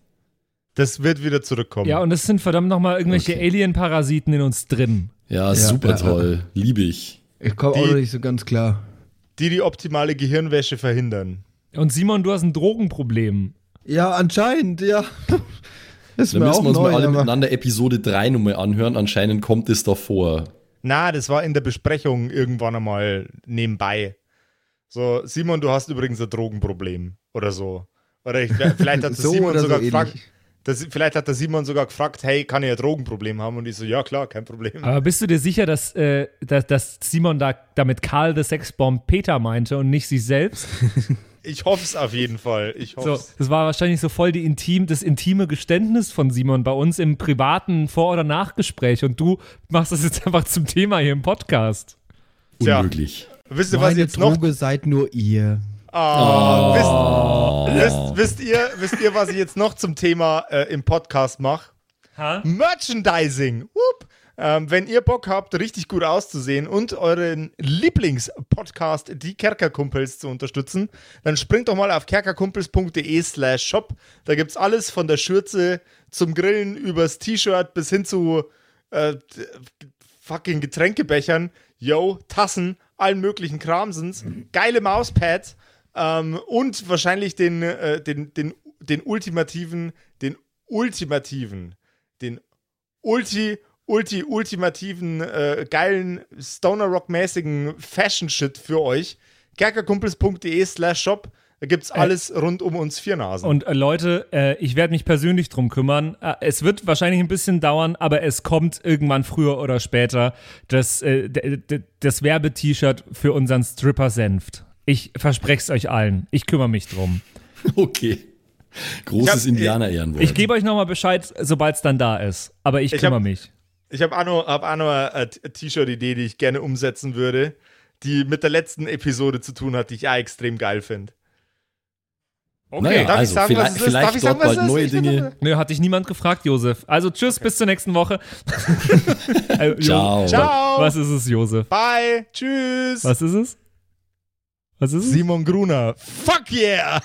Das wird wieder zurückkommen. Ja, und es sind verdammt nochmal irgendwelche Okay. Alien-Parasiten in uns drin. Ja, super ja, toll. Liebe ich. Ich komme auch nicht so ganz klar. Die die optimale Gehirnwäsche verhindern. Und Simon, du hast ein Drogenproblem. Ja, anscheinend, ja. Ist Dann mir müssen wir uns neu, mal alle aber- miteinander Episode 3 nochmal anhören. Anscheinend kommt es da vor. Na, das war in der Besprechung irgendwann einmal nebenbei. So, Simon, du hast übrigens ein Drogenproblem oder so. Oder ich, vielleicht hat So Simon oder so sogar ähnlich. Das, vielleicht hat der Simon sogar gefragt, hey, kann ich ein Drogenproblem haben? Und ich so, ja klar, kein Problem. Aber bist du dir sicher, dass, äh, dass, dass Simon da damit Karl the Sexbomb Peter meinte und nicht sich selbst? Ich hoffe es auf jeden Fall. Ich So, das war wahrscheinlich so voll die intim, das intime Geständnis von Simon bei uns im privaten Vor- oder Nachgespräch und du machst das jetzt einfach zum Thema hier im Podcast. Tja. Unmöglich. Wisst ihr, was Meine jetzt noch Droge seid nur ihr. Ah, wisst, wisst, wisst, ihr, wisst ihr, was ich jetzt noch zum Thema äh, im Podcast mache? Merchandising. Whoop. Ähm, wenn ihr Bock habt, richtig gut auszusehen und euren Lieblingspodcast, die Kerkerkumpels, zu unterstützen, dann springt doch mal auf kerkerkumpels.de slash shop. Da gibt's alles von der Schürze zum Grillen übers T-Shirt bis hin zu äh, fucking Getränkebechern, yo, Tassen, allen möglichen Kramsens, geile Mauspads ähm, und wahrscheinlich den, äh, den, den, den ultimativen, den ultimativen, den ulti, ulti, ultimativen, äh, geilen Stoner Rock-mäßigen Fashion-Shit für euch. kerkerkumpels.de slash shop. Da gibt's alles rund um uns vier Nasen. Und äh, Leute, äh, ich werde mich persönlich drum kümmern. Äh, es wird wahrscheinlich ein bisschen dauern, aber es kommt irgendwann früher oder später das, äh, das Werbe-T-Shirt für unseren Stripper Senft. Ich verspreche es euch allen. Ich kümmere mich drum. Okay. Großes Ich hab- Indianer-Ehrenwort. Ich gebe euch nochmal Bescheid, sobald es dann da ist. Aber ich, Ich kümmere hab- mich. Ich habe auch noch, hab auch noch eine T- T-Shirt-Idee, die ich gerne umsetzen würde, die mit der letzten Episode zu tun hat, die ich auch extrem geil finde. Naja, darf ich also sagen, was vielleicht, es ist? Darf vielleicht ich dort sagen, was bald neue Ich Dinge. Nö, hat dich niemand gefragt, Josef. Also tschüss, bis zur nächsten Woche. Äh, Ciao. Ciao. Was ist es, Josef? Bye. Tschüss. Was ist es? Was ist es? Simon Gruner. Fuck yeah.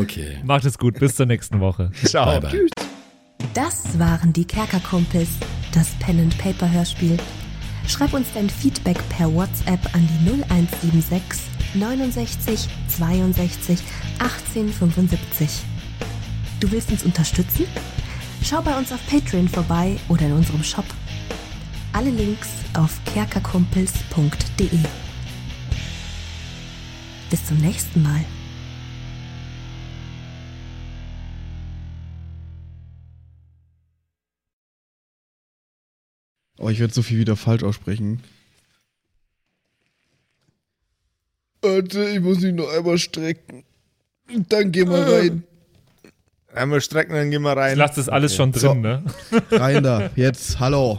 Okay. Macht es gut, bis zur nächsten Woche. Ciao. Bye, bye. Das waren die Kerkerkumpels, das Pen and Paper Hörspiel. Schreib uns dein Feedback per WhatsApp an die 0176 69 62 1875. Du willst uns unterstützen? Schau bei uns auf Patreon vorbei oder in unserem Shop. Alle Links auf kerkerkumpels.de. Bis zum nächsten Mal. Oh, ich werde so viel wieder falsch aussprechen. Warte, ich muss mich noch einmal strecken. Dann geh mal rein. Einmal strecken, dann gehen wir Ich rein. lasse das alles schon drin, So. ne? Rein da. Jetzt, hallo.